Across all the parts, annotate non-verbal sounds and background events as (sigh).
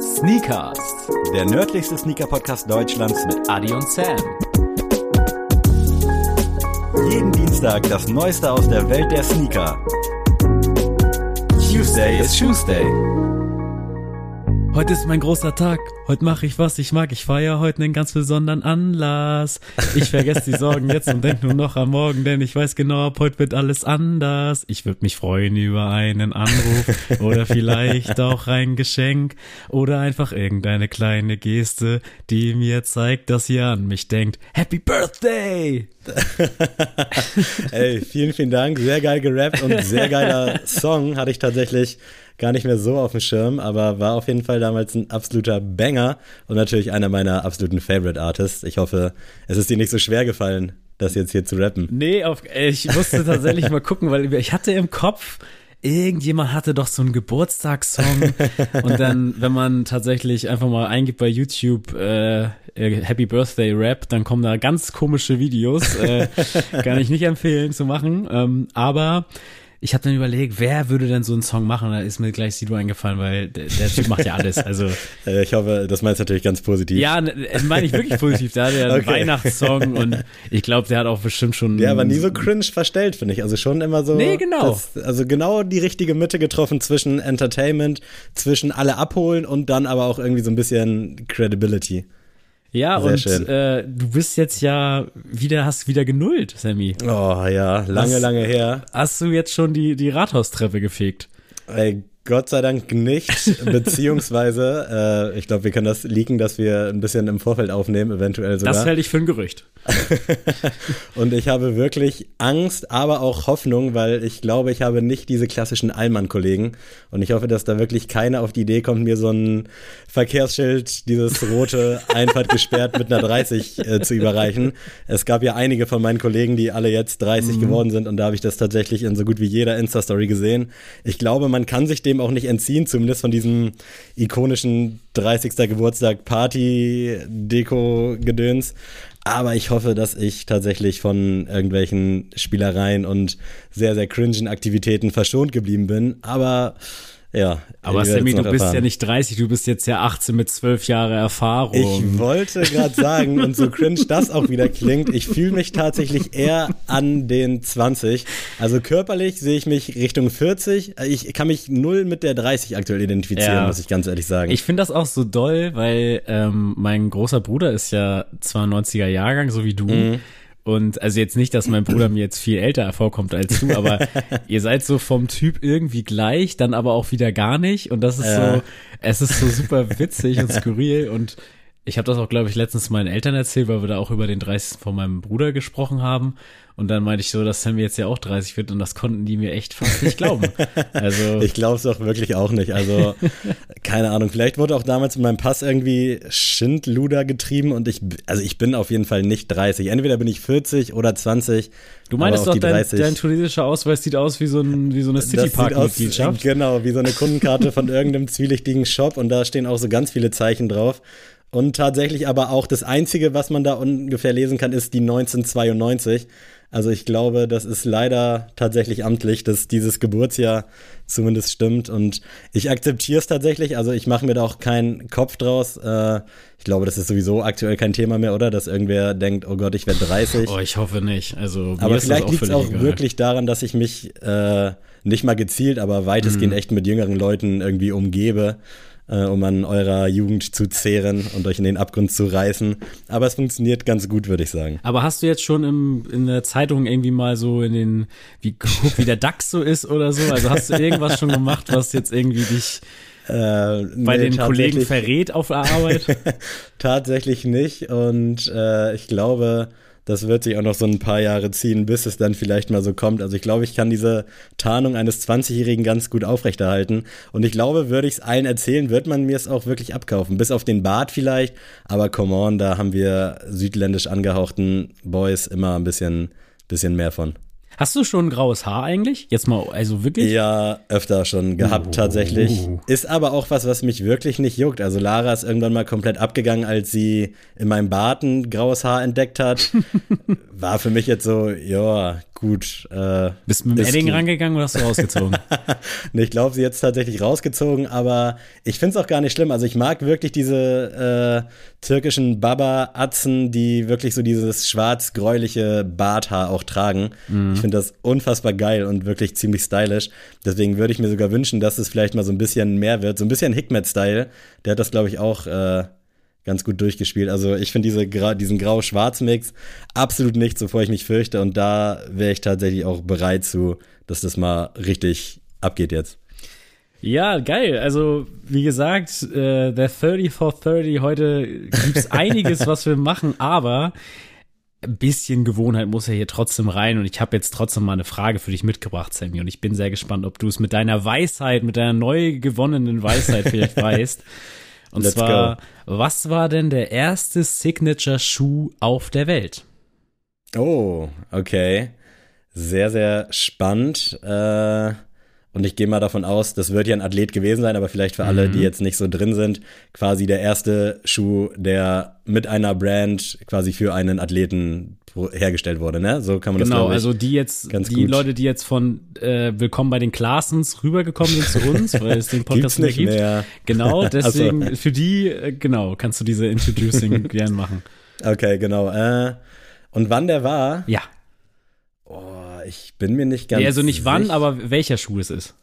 Sneakers, der nördlichste Sneaker-Podcast Deutschlands mit Adi und Sam. Jeden Dienstag das Neueste aus der Welt der Sneaker. Tuesday is Tuesday. Heute ist mein großer Tag. Heute mache ich, was ich mag. Ich feiere heute einen ganz besonderen Anlass. Ich vergesse die Sorgen jetzt und denke nur noch am Morgen, denn ich weiß genau, ab heute wird alles anders. Ich würde mich freuen über einen Anruf oder vielleicht auch ein Geschenk oder einfach irgendeine kleine Geste, die mir zeigt, dass ihr an mich denkt. Happy Birthday! (laughs) Ey, vielen, vielen Dank. Sehr geil gerappt und sehr geiler Song. Hatte ich tatsächlich gar nicht mehr so auf dem Schirm, aber war auf jeden Fall damals ein absoluter Banger und natürlich einer meiner absoluten Favorite Artists. Ich hoffe, es ist dir nicht so schwer gefallen, das jetzt hier zu rappen. Nee, auf, ich musste tatsächlich mal gucken, weil ich hatte im Kopf, irgendjemand hatte doch so einen Geburtstagssong und dann, wenn man tatsächlich einfach mal eingibt bei YouTube äh, Happy Birthday Rap, dann kommen da ganz komische Videos. Äh, kann ich nicht empfehlen zu machen, ähm, aber ich habe dann überlegt, wer würde denn so einen Song machen? Da ist mir gleich Sido eingefallen, weil der, der Typ macht ja alles. Also (laughs) äh, ich hoffe, das meinst du natürlich ganz positiv. Ja, das ne, meine ich wirklich positiv. Da hat er einen (laughs) okay. Weihnachtssong und (laughs) ich glaube, der hat auch bestimmt schon. Der war nie so cringe verstellt, finde ich. Also schon immer so. Nee, genau. Das, also genau die richtige Mitte getroffen zwischen Entertainment, zwischen alle abholen und dann aber auch irgendwie so ein bisschen Credibility. Ja, Sehr und äh, du bist jetzt ja wieder, hast wieder genullt, Sammy. Oh ja, lange, hast, lange her. Hast du jetzt schon die, die Rathaustreppe gefegt? Ey, Gott sei Dank nicht, (laughs) beziehungsweise, äh, ich glaube, wir können das leaken, dass wir ein bisschen im Vorfeld aufnehmen, eventuell sogar. Das hält ich für ein Gerücht. (laughs) und ich habe wirklich Angst, aber auch Hoffnung, weil ich glaube, ich habe nicht diese klassischen Allmann-Kollegen. Und ich hoffe, dass da wirklich keiner auf die Idee kommt, mir so ein Verkehrsschild, dieses rote, (laughs) Einfahrt gesperrt mit einer 30 äh, zu überreichen. Es gab ja einige von meinen Kollegen, die alle jetzt 30 mhm. geworden sind und da habe ich das tatsächlich in so gut wie jeder Insta-Story gesehen. Ich glaube, man kann sich dem dem auch nicht entziehen, zumindest von diesem ikonischen 30. Geburtstag Party-Deko-Gedöns. Aber ich hoffe, dass ich tatsächlich von irgendwelchen Spielereien und sehr, sehr cringen Aktivitäten verschont geblieben bin. Aber ja. Aber Sammy, du bist erfahren. ja nicht 30, du bist jetzt ja 18 mit 12 Jahre Erfahrung. Ich wollte gerade sagen, und so cringe das auch wieder klingt, ich fühle mich tatsächlich eher an den 20. Also körperlich sehe ich mich Richtung 40. Ich kann mich null mit der 30 aktuell identifizieren, ja. muss ich ganz ehrlich sagen. Ich finde das auch so doll, weil ähm, mein großer Bruder ist ja 92er Jahrgang, so wie du. Mhm. Und also jetzt nicht, dass mein Bruder mir jetzt viel älter vorkommt als du, aber (laughs) ihr seid so vom Typ irgendwie gleich, dann aber auch wieder gar nicht. Und das ist ja. so, es ist so super witzig und skurril. Und ich habe das auch, glaube ich, letztens meinen Eltern erzählt, weil wir da auch über den 30. von meinem Bruder gesprochen haben. Und dann meinte ich so, dass Sam jetzt ja auch 30 wird und das konnten die mir echt fast nicht glauben. (laughs) Also ich glaube es doch wirklich auch nicht. Also (laughs) keine Ahnung, vielleicht wurde auch damals in meinem Pass irgendwie Schindluder getrieben und ich, also ich bin auf jeden Fall nicht 30. Entweder bin ich 40 oder 20. Du meinst doch, dein, dein tunesischer Ausweis sieht aus wie so, ein, wie so eine Citypark-Mitgliedschaft? Genau, wie so eine Kundenkarte von irgendeinem zwielichtigen Shop und da stehen auch so ganz viele Zeichen drauf. Und tatsächlich aber auch das Einzige, was man da ungefähr lesen kann, ist die 1992. Also ich glaube, das ist leider tatsächlich amtlich, dass dieses Geburtsjahr zumindest stimmt. Und ich akzeptiere es tatsächlich. Also ich mache mir da auch keinen Kopf draus. Äh, ich glaube, das ist sowieso aktuell kein Thema mehr, oder? Dass irgendwer denkt, oh Gott, ich werde 30. Oh, ich hoffe nicht. Also aber vielleicht liegt es auch, auch wirklich daran, dass ich mich äh, nicht mal gezielt, aber weitestgehend mhm. echt mit jüngeren Leuten irgendwie umgebe äh, um an eurer Jugend zu zehren und euch in den Abgrund zu reißen. Aber es funktioniert ganz gut, würde ich sagen. Aber hast du jetzt schon im, in der Zeitung irgendwie mal so in den, wie geguckt, wie der (laughs) DAX so ist oder so? Also hast du irgendwas schon gemacht, was jetzt irgendwie dich äh, bei nee, den Kollegen verrät auf der Arbeit? (laughs) tatsächlich nicht. Und äh, ich glaube, das wird sich auch noch so ein paar Jahre ziehen, bis es dann vielleicht mal so kommt. Also ich glaube, ich kann diese Tarnung eines 20-Jährigen ganz gut aufrechterhalten. Und ich glaube, würde ich es allen erzählen, wird man mir es auch wirklich abkaufen. Bis auf den Bart vielleicht. Aber come on, da haben wir südländisch angehauchten Boys immer ein bisschen, bisschen mehr von. Hast du schon graues Haar eigentlich? Jetzt mal, also wirklich? Ja, öfter schon gehabt uh. tatsächlich. Ist aber auch was, was mich wirklich nicht juckt. Also Lara ist irgendwann mal komplett abgegangen, als sie in meinem Bart ein graues Haar entdeckt hat. (laughs) War für mich jetzt so, ja, gut. Äh, Bist du mit dem Edding rangegangen oder hast du rausgezogen? (laughs) nee, ich glaube, sie jetzt tatsächlich rausgezogen, aber ich finde es auch gar nicht schlimm. Also ich mag wirklich diese äh, türkischen Baba-Atzen, die wirklich so dieses schwarz-gräuliche Barthaar auch tragen. Mhm. Ich finde das unfassbar geil und wirklich ziemlich stylisch. Deswegen würde ich mir sogar wünschen, dass es vielleicht mal so ein bisschen mehr wird. So ein bisschen Hikmet-Style. Der hat das, glaube ich, auch äh, ganz gut durchgespielt. Also ich finde diese, diesen Grau-Schwarz-Mix absolut nichts, wovor ich mich fürchte. Und da wäre ich tatsächlich auch bereit zu, dass das mal richtig abgeht jetzt. Ja, geil. Also, wie gesagt, äh, der 30 for 30, heute gibt's (laughs) einiges, was wir machen, aber ein bisschen Gewohnheit muss ja hier trotzdem rein und ich habe jetzt trotzdem mal eine Frage für dich mitgebracht, Sammy, und ich bin sehr gespannt, ob du es mit deiner Weisheit, mit deiner neu gewonnenen Weisheit vielleicht (laughs) weißt. Und Let's zwar, go. was war denn der erste Signature-Schuh auf der Welt? Oh, okay. Sehr, sehr spannend. Äh, und ich gehe mal davon aus, das wird ja ein Athlet gewesen sein, aber vielleicht für alle, die mhm. jetzt nicht so drin sind, quasi der erste Schuh, der mit einer Brand quasi für einen Athleten hergestellt wurde, ne? So kann man genau, das Genau, also die jetzt, die gut. Leute, die jetzt von äh, Willkommen bei den Klassens rübergekommen sind zu uns, weil es den (laughs) Podcast nicht mehr gibt. Mehr. Genau, (laughs) deswegen also. für die, äh, genau, kannst du diese Introducing (laughs) gern machen. Okay, genau. Äh, und wann der war? Ja. Oh, ich bin mir nicht ganz. Nee, also nicht wann, aber welcher Schuh es ist.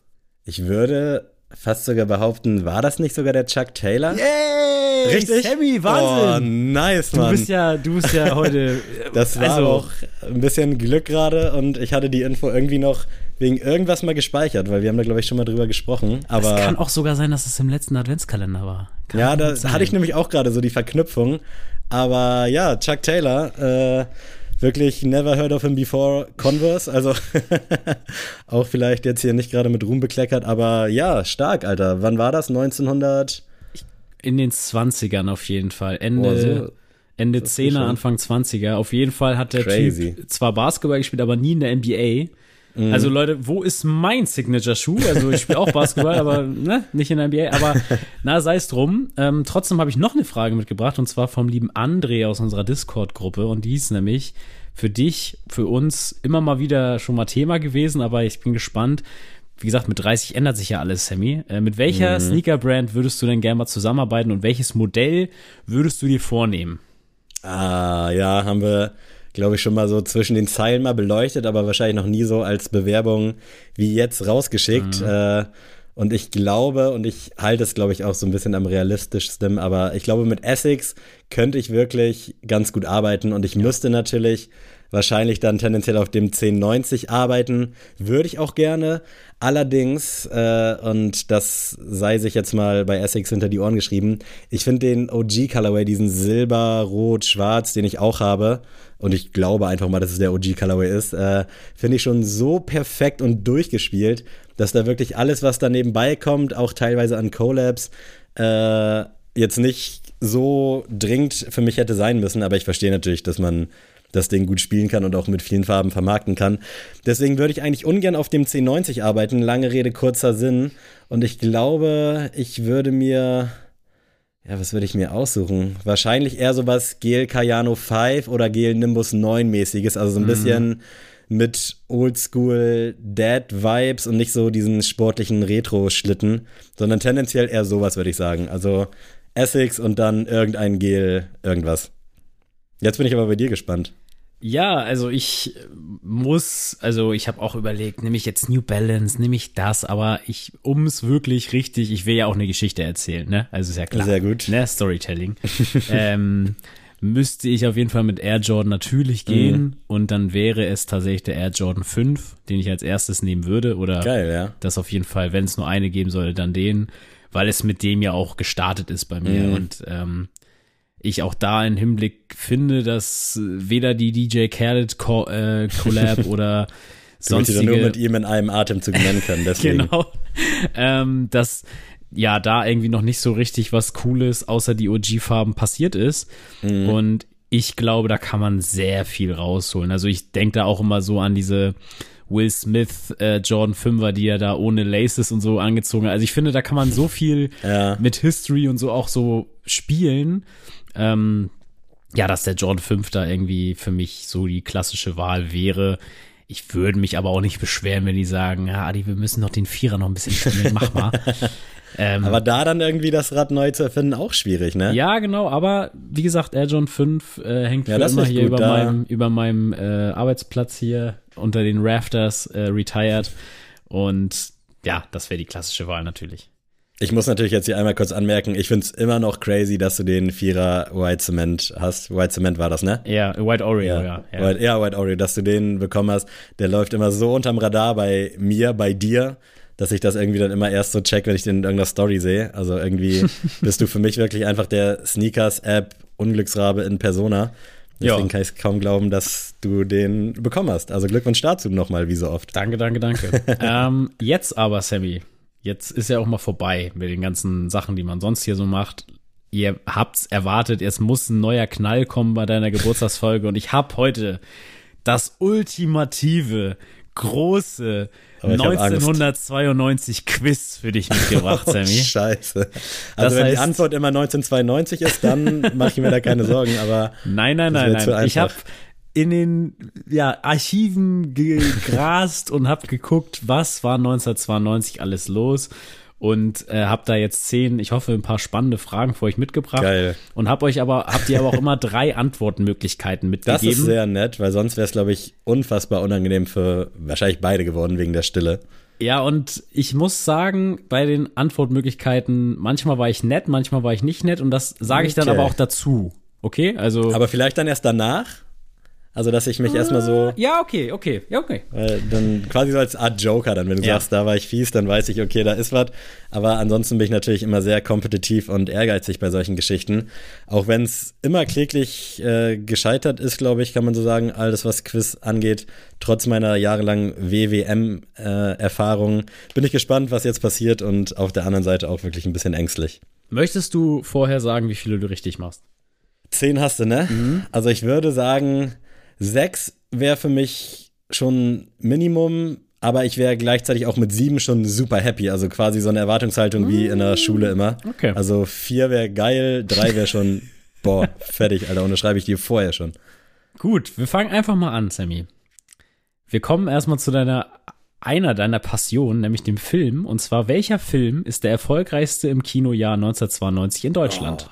Ich würde fast sogar behaupten, war das nicht sogar der Chuck Taylor? Yay! Richtig? Sammy, Wahnsinn! Oh, nice, Mann. Du bist ja, du bist ja heute. (laughs) das war also, auch ein bisschen Glück gerade und ich hatte die Info irgendwie noch wegen irgendwas mal gespeichert, weil wir haben da, glaube ich, schon mal drüber gesprochen. Aber es kann auch sogar sein, dass es im letzten Adventskalender war. Kann ja, da hatte ich nämlich auch gerade so die Verknüpfung. Aber ja, Chuck Taylor, äh, wirklich never heard of him before Converse. Also (laughs) auch vielleicht jetzt hier nicht gerade mit Ruhm bekleckert, aber ja, stark, Alter. Wann war das? 1900? In den 20ern auf jeden Fall. Ende, oh, so. Ende 10er, Anfang 20er. Auf jeden Fall hat der Crazy. Typ zwar Basketball gespielt, aber nie in der NBA. Mhm. Also Leute, wo ist mein Signature-Schuh? Also ich spiele auch Basketball, aber ne, nicht in der NBA. Aber (laughs) na, sei es drum. Ähm, trotzdem habe ich noch eine Frage mitgebracht und zwar vom lieben André aus unserer Discord-Gruppe und die ist nämlich für dich, für uns immer mal wieder schon mal Thema gewesen, aber ich bin gespannt. Wie gesagt, mit 30 ändert sich ja alles, Sammy. Äh, mit welcher mhm. Sneaker-Brand würdest du denn gerne mal zusammenarbeiten und welches Modell würdest du dir vornehmen? Ah, ja, haben wir glaube ich, schon mal so zwischen den Zeilen mal beleuchtet, aber wahrscheinlich noch nie so als Bewerbung wie jetzt rausgeschickt. Mhm. Äh, und ich glaube, und ich halte es, glaube ich, auch so ein bisschen am realistischsten, aber ich glaube, mit Essex könnte ich wirklich ganz gut arbeiten und ich ja. müsste natürlich wahrscheinlich dann tendenziell auf dem 1090 arbeiten. Würde ich auch gerne. Allerdings, äh, und das sei sich jetzt mal bei Essex hinter die Ohren geschrieben, ich finde den OG Colorway, diesen Silber, Rot, Schwarz, den ich auch habe, und ich glaube einfach mal, dass es der OG Colorway ist, äh, finde ich schon so perfekt und durchgespielt, dass da wirklich alles, was da nebenbei kommt, auch teilweise an Collabs, äh, jetzt nicht so dringend für mich hätte sein müssen, aber ich verstehe natürlich, dass man das Ding gut spielen kann und auch mit vielen Farben vermarkten kann. Deswegen würde ich eigentlich ungern auf dem C90 arbeiten. Lange Rede, kurzer Sinn. Und ich glaube, ich würde mir. Ja, was würde ich mir aussuchen? Wahrscheinlich eher sowas Gel Cayano 5 oder Gel Nimbus 9 mäßiges. Also so ein mhm. bisschen mit Oldschool Dad Vibes und nicht so diesen sportlichen Retro-Schlitten, sondern tendenziell eher sowas, würde ich sagen. Also Essex und dann irgendein Gel, irgendwas. Jetzt bin ich aber bei dir gespannt. Ja, also ich muss, also ich habe auch überlegt, nehme ich jetzt New Balance, nehme ich das, aber ich, um es wirklich richtig, ich will ja auch eine Geschichte erzählen, ne? Also ist ja klar. Sehr gut. Ne? Storytelling. (laughs) ähm, müsste ich auf jeden Fall mit Air Jordan natürlich gehen mhm. und dann wäre es tatsächlich der Air Jordan 5, den ich als erstes nehmen würde oder Geil, ja. das auf jeden Fall, wenn es nur eine geben sollte, dann den, weil es mit dem ja auch gestartet ist bei mir mhm. und ähm, ich auch da einen Hinblick finde, dass weder die DJ Khaled Co äh, Collab (laughs) oder sonstige... nur mit ihm in einem Atemzug nennen können, deswegen. (laughs) genau. Ähm, dass ja da irgendwie noch nicht so richtig was Cooles außer die OG-Farben passiert ist. Mhm. Und ich glaube, da kann man sehr viel rausholen. Also ich denke da auch immer so an diese Will Smith, äh, Jordan 5er, die er da ohne Laces und so angezogen hat. Also ich finde, da kann man so viel ja. mit History und so auch so spielen. Ähm, ja, dass der Jordan 5 da irgendwie für mich so die klassische Wahl wäre. Ich würde mich aber auch nicht beschweren, wenn die sagen, ja, Adi, wir müssen noch den Vierer noch ein bisschen spielen, mach mal. (laughs) ähm, aber da dann irgendwie das Rad neu zu erfinden, auch schwierig, ne? Ja, genau, aber wie gesagt, Air John 5 äh, hängt ja, für immer hier über meinem, über meinem äh, Arbeitsplatz hier unter den Rafters äh, retired. Und ja, das wäre die klassische Wahl natürlich. Ich muss natürlich jetzt hier einmal kurz anmerken, ich finde es immer noch crazy, dass du den Vierer White Cement hast. White Cement war das, ne? Ja, White Oreo, ja. Ja, ja. White, ja, White Oreo, dass du den bekommen hast. Der läuft immer so unterm Radar bei mir, bei dir, dass ich das irgendwie dann immer erst so check, wenn ich den in irgendeiner Story sehe. Also irgendwie (laughs) bist du für mich wirklich einfach der Sneakers-App Unglücksrabe in Persona. Deswegen ja. kann ich kaum glauben, dass du den bekommen hast. Also Glückwunsch dazu nochmal, wie so oft. Danke, danke, danke. (laughs) ähm, jetzt aber, Sammy, jetzt ist ja auch mal vorbei mit den ganzen Sachen, die man sonst hier so macht. Ihr habt's erwartet, es muss ein neuer Knall kommen bei deiner Geburtstagsfolge und ich hab heute das ultimative, große 1992 Quiz für dich mitgebracht, (laughs) oh, Sammy. Scheiße. Also das wenn heißt, die Antwort immer 1992 ist, dann mache ich mir da keine Sorgen, aber Nein, nein, nein, nein. Ich habe in den ja, Archiven gegrast und habe geguckt, was war 1992 alles los und äh, habe da jetzt zehn, ich hoffe, ein paar spannende Fragen für euch mitgebracht. Geil. Und habe euch aber, habt ihr aber auch immer (laughs) drei Antwortmöglichkeiten mitgegeben. Das ist sehr nett, weil sonst wäre es, glaube ich, unfassbar unangenehm für wahrscheinlich beide geworden wegen der Stille. Ja, und ich muss sagen, bei den Antwortmöglichkeiten, manchmal war ich nett, manchmal war ich nicht nett und das sage ich okay. dann aber auch dazu. Okay, also. Aber vielleicht dann erst danach? Also, dass ich mich äh, erstmal so. Ja, okay, okay, ja, okay. Weil dann quasi so als Art Joker, dann, wenn du ja. sagst, da war ich fies, dann weiß ich, okay, da ist was. Aber ansonsten bin ich natürlich immer sehr kompetitiv und ehrgeizig bei solchen Geschichten. Auch wenn es immer kläglich äh, gescheitert ist, glaube ich, kann man so sagen, alles, was Quiz angeht, trotz meiner jahrelangen WWM-Erfahrung, äh, bin ich gespannt, was jetzt passiert und auf der anderen Seite auch wirklich ein bisschen ängstlich. Möchtest du vorher sagen, wie viele du richtig machst? Zehn hast du, ne? Mhm. Also ich würde sagen, Sechs wäre für mich schon Minimum, aber ich wäre gleichzeitig auch mit sieben schon super happy. Also quasi so eine Erwartungshaltung wie in der Schule immer. Okay. Also vier wäre geil, drei wäre schon, (laughs) boah, fertig, Alter. Und das schreibe ich dir vorher schon. Gut, wir fangen einfach mal an, Sammy. Wir kommen erstmal zu deiner einer deiner Passionen, nämlich dem Film. Und zwar, welcher Film ist der erfolgreichste im Kinojahr 1992 in Deutschland?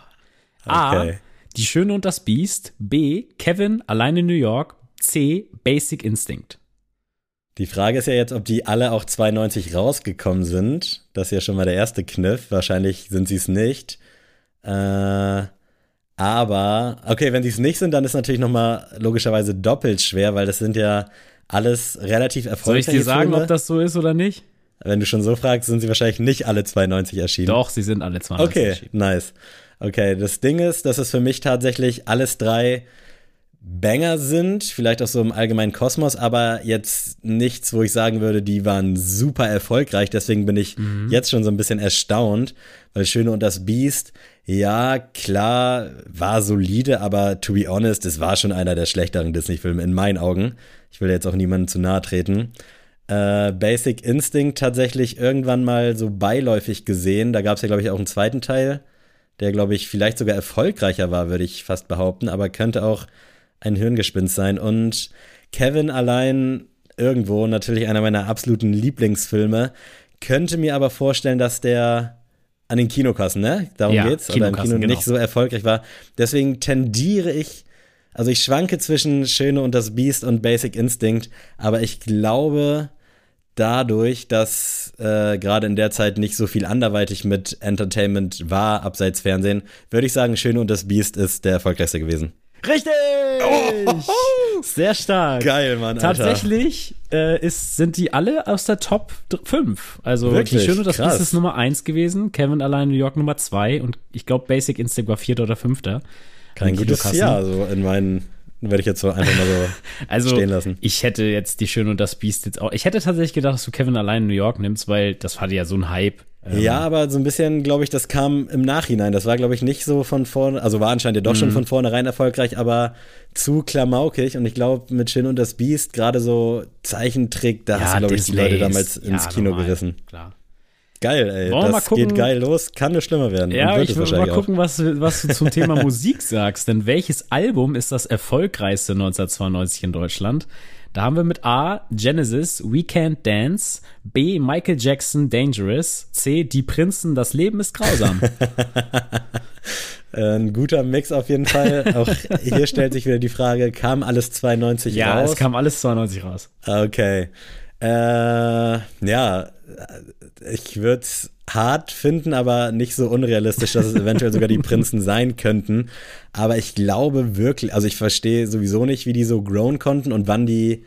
Oh, okay. A. Die Schöne und das Biest. B. Kevin allein in New York. C. Basic Instinct. Die Frage ist ja jetzt, ob die alle auch 92 rausgekommen sind. Das ist ja schon mal der erste Kniff. Wahrscheinlich sind sie es nicht. Äh, aber, okay, wenn sie es nicht sind, dann ist natürlich nochmal logischerweise doppelt schwer, weil das sind ja alles relativ erfolgreiche Soll ich dir sagen, Filme. ob das so ist oder nicht? Wenn du schon so fragst, sind sie wahrscheinlich nicht alle 92 erschienen. Doch, sie sind alle 92 okay, erschienen. Okay, nice. Okay, das Ding ist, dass es für mich tatsächlich alles drei Banger sind, vielleicht auch so im allgemeinen Kosmos, aber jetzt nichts, wo ich sagen würde, die waren super erfolgreich. Deswegen bin ich mhm. jetzt schon so ein bisschen erstaunt, weil Schöne und das Biest, ja, klar, war solide, aber to be honest, es war schon einer der schlechteren Disney-Filme in meinen Augen. Ich will jetzt auch niemandem zu nahe treten. Äh, Basic Instinct tatsächlich irgendwann mal so beiläufig gesehen. Da gab es ja, glaube ich, auch einen zweiten Teil der, glaube ich, vielleicht sogar erfolgreicher war, würde ich fast behaupten, aber könnte auch ein Hirngespinst sein. Und Kevin allein irgendwo, natürlich einer meiner absoluten Lieblingsfilme, könnte mir aber vorstellen, dass der an den Kinokassen, ne? Darum ja, geht's, oder im Kino genau. nicht so erfolgreich war. Deswegen tendiere ich, also ich schwanke zwischen Schöne und das Biest und Basic Instinct, aber ich glaube, dadurch, dass äh, gerade in der Zeit nicht so viel anderweitig mit Entertainment war, abseits Fernsehen, würde ich sagen, Schöne und das Biest ist der erfolgreichste gewesen. Richtig! Oh, Sehr stark. Geil, Mann. Alter. Tatsächlich äh, ist, sind die alle aus der Top 5. Also Wirklich? Schöne und das Krass. Biest ist Nummer 1 gewesen, Kevin allein New York Nummer 2 und ich glaube Basic Instinct war vierter oder fünfter. Kein gutes Jahr, so in meinen werde ich jetzt so einfach mal so (laughs) also, stehen lassen. Ich hätte jetzt die Schöne und das Biest jetzt auch. Ich hätte tatsächlich gedacht, dass du Kevin allein in New York nimmst, weil das hatte ja so ein Hype. Ähm, ja, aber so ein bisschen, glaube ich, das kam im Nachhinein. Das war, glaube ich, nicht so von vorne, also war anscheinend ja doch mhm. schon von vornherein erfolgreich, aber zu klamaukig. Und ich glaube, mit Schön und das Biest, gerade so Zeichentrick, da ja, hast du, glaube ich, die Leute damals ins ja, Kino normal, gerissen. Klar. Geil, ey. Wollen das geht geil los. Kann nur schlimmer werden. Ja, ich will mal gucken, was, was du zum Thema Musik sagst. Denn welches Album ist das erfolgreichste 1992 in Deutschland? Da haben wir mit A Genesis, We Can't Dance, B Michael Jackson, Dangerous, C Die Prinzen, das Leben ist grausam. (laughs) Ein guter Mix auf jeden Fall. Auch hier stellt sich wieder die Frage, kam alles 92 ja, raus? es kam alles 92 raus. Okay. Äh, ja, ich würde es hart finden, aber nicht so unrealistisch, dass es eventuell sogar die Prinzen sein könnten. Aber ich glaube wirklich, also ich verstehe sowieso nicht, wie die so grown konnten und wann die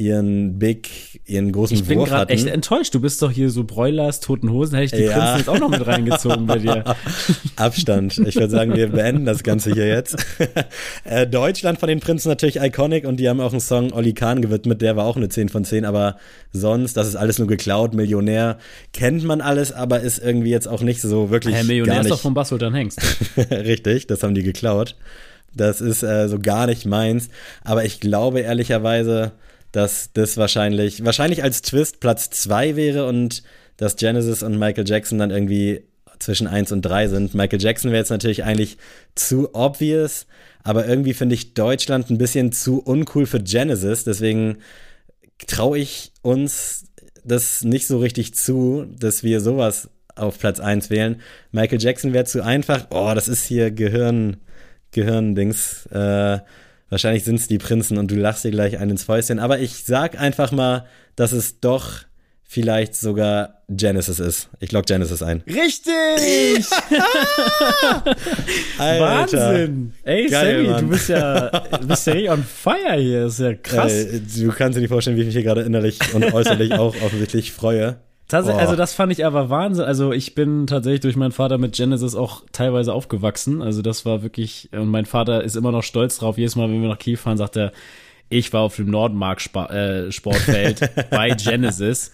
ihren Big, ihren großen Ich bin gerade echt enttäuscht. Du bist doch hier so Broilers, Toten Hosen. Hätte ich die Ja. Prinzen jetzt auch noch mit reingezogen bei dir. (laughs) Abstand. Ich würde sagen, wir beenden das Ganze hier jetzt. (laughs) äh, Deutschland von den Prinzen natürlich iconic und die haben auch einen Song Olli Kahn gewidmet, der war auch eine 10 von 10, aber sonst, das ist alles nur geklaut, Millionär, kennt man alles, aber ist irgendwie jetzt auch nicht so wirklich Herr Millionär gar ist nicht doch von Bas Sultan Hengst. (laughs) Richtig, das haben die geklaut. Das ist äh, so gar nicht meins, aber ich glaube ehrlicherweise, dass das wahrscheinlich, wahrscheinlich als Twist Platz 2 wäre und dass Genesis und Michael Jackson dann irgendwie zwischen 1 und 3 sind. Michael Jackson wäre jetzt natürlich eigentlich zu obvious, aber irgendwie finde ich Deutschland ein bisschen zu uncool für Genesis, deswegen traue ich uns das nicht so richtig zu, dass wir sowas auf Platz 1 wählen. Michael Jackson wäre zu einfach. Oh, das ist hier Gehirn, Gehirndings. Äh, wahrscheinlich sind es die Prinzen und du lachst dir gleich einen ins Fäustchen. Aber ich sag einfach mal, dass es doch vielleicht sogar Genesis ist. Ich log Genesis ein. Richtig! (laughs) Alter. Wahnsinn! Ey, Geil, Sammy, Mann. du bist ja, du bist ja richtig on fire hier. Das ist ja krass. Äh, du kannst dir nicht vorstellen, wie ich mich hier gerade innerlich und äußerlich auch offensichtlich freue. Tats Oh. Also das fand ich aber Wahnsinn. Also ich bin tatsächlich durch meinen Vater mit Genesis auch teilweise aufgewachsen. Also das war wirklich, und mein Vater ist immer noch stolz drauf. Jedes Mal, wenn wir nach Kiel fahren, sagt er, ich war auf dem Nordmark äh, Sportfeld (laughs) bei Genesis.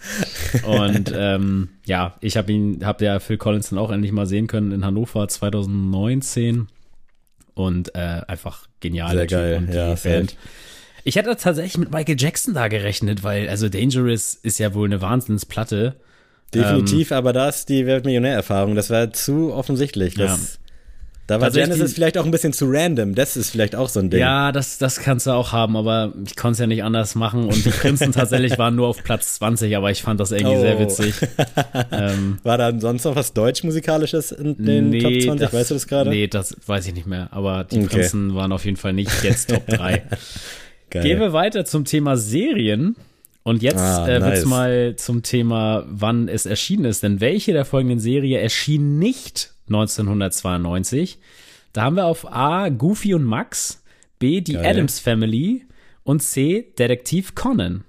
Und ähm, ja, ich habe ihn, habe ja Phil Collins dann auch endlich mal sehen können in Hannover 2019. Und äh, einfach genial. Sehr geil, und ja. Band. Ich hätte tatsächlich mit Michael Jackson da gerechnet, weil also Dangerous ist ja wohl eine Wahnsinnsplatte. Definitiv, aber da ist die Weltmillionär-Erfahrung. Das war zu offensichtlich. Das, Da war Tatsächlich- Genesis vielleicht auch ein bisschen zu random. Das ist vielleicht auch so ein Ding. Ja, das, das kannst du auch haben, aber ich konnte es ja nicht anders machen. Und die Prinzen (laughs) tatsächlich waren nur auf Platz 20, aber ich fand das irgendwie Oh. sehr witzig. ähm, (laughs) War da sonst noch was Deutsch-Musikalisches in den Top 20? weißt du das gerade? Nee, das weiß ich nicht mehr. Aber die Okay. Prinzen waren auf jeden Fall nicht jetzt Top 3. (laughs) Geil. Gehen wir weiter zum Thema Serien. Und jetzt Ah, äh, wird's nice. mal zum Thema, wann es erschienen ist. Denn welche der folgenden Serie erschien nicht 1992? Da haben wir auf A. Goofy und Max, B. Die Geil. Adams Family und C. Detektiv Conan.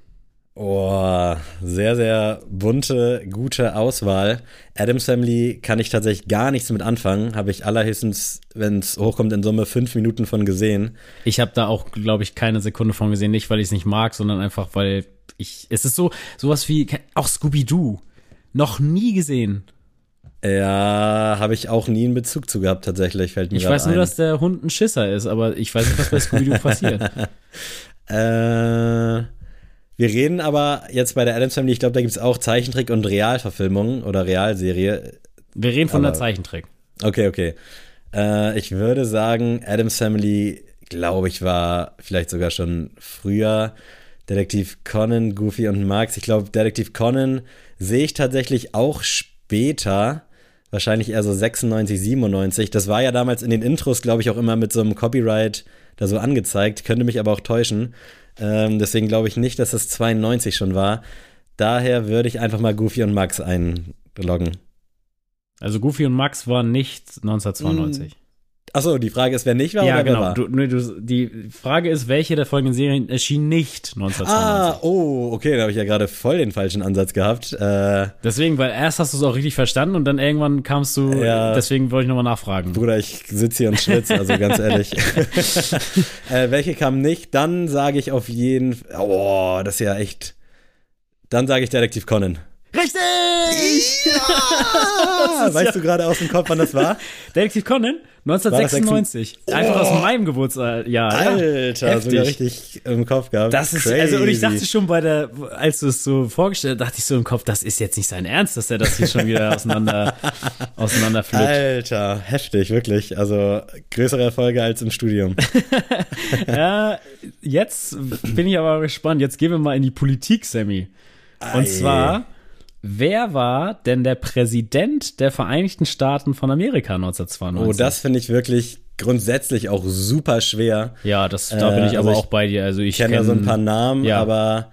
Oh, sehr, sehr bunte, gute Auswahl. Adams Family kann ich tatsächlich gar nichts mit anfangen. Habe ich allerhöchstens, wenn es hochkommt, in Summe fünf Minuten von gesehen. Ich habe da auch, glaube ich, keine Sekunde von gesehen. Nicht, weil ich es nicht mag, sondern einfach, weil ich. Es ist so sowas wie auch Scooby-Doo. Noch nie gesehen. Ja, habe ich auch nie einen Bezug zu gehabt, tatsächlich, fällt mir Ich weiß nur, ein. dass der Hund ein Schisser ist, aber ich weiß nicht, was bei Scooby-Doo (laughs) passiert. Äh, wir reden aber jetzt bei der Adams Family, ich glaube, da gibt es auch Zeichentrick und Realverfilmungen oder Realserie. Wir reden von Aber- der Zeichentrick. Okay, okay. Äh, ich würde sagen, Adams Family, glaube ich, war vielleicht sogar schon früher. Detektiv Conan, Goofy und Max. Ich glaube, Detektiv Conan sehe ich tatsächlich auch später. Wahrscheinlich eher so 96, 97. Das war ja damals in den Intros, glaube ich, auch immer mit so einem Copyright da so angezeigt. Könnte mich aber auch täuschen. Ähm, deswegen glaube ich nicht, dass das 92 schon war. Daher würde ich einfach mal Goofy und Max einloggen. Also Goofy und Max waren nicht 1992. Achso, die Frage ist, wer nicht war ja, oder wer genau. war? Du, nee, du, die Frage ist, welche der folgenden Serien erschien nicht 1992? Ah, oh, okay, da habe ich ja gerade voll den falschen Ansatz gehabt. Äh, Deswegen, weil erst hast du es auch richtig verstanden und dann irgendwann kamst du, Ja. deswegen wollte ich nochmal nachfragen. Bruder, ich sitze hier und schwitze, also ganz ehrlich. (laughs) äh, welche kam nicht? Dann sage ich auf jeden Fall, oh, das ist ja echt. Dann sage ich Detektiv Conan. Richtig! Ja! (laughs) weißt du gerade aus dem Kopf, wann das war? Detektiv Conan, 1996. Einfach aus meinem Geburtsjahr. Ja, Alter, heftig. sogar richtig im Kopf gehabt. Das ist, Crazy. also, und ich dachte schon bei der, als du es so vorgestellt hast, dachte ich so im Kopf, das ist jetzt nicht sein Ernst, dass er das hier schon wieder auseinander, (laughs) auseinander. Alter, heftig, wirklich. Also größere Erfolge als im Studium. (laughs) Ja, jetzt bin ich aber gespannt. Jetzt gehen wir mal in die Politik, Sammy. Und Ei. zwar, wer war denn der Präsident der Vereinigten Staaten von Amerika 1992? Oh, das finde ich wirklich grundsätzlich auch super schwer. Ja, das, da bin Äh, ich aber also auch bei dir. Also ich Ich kenne da so ein paar Namen, ja. aber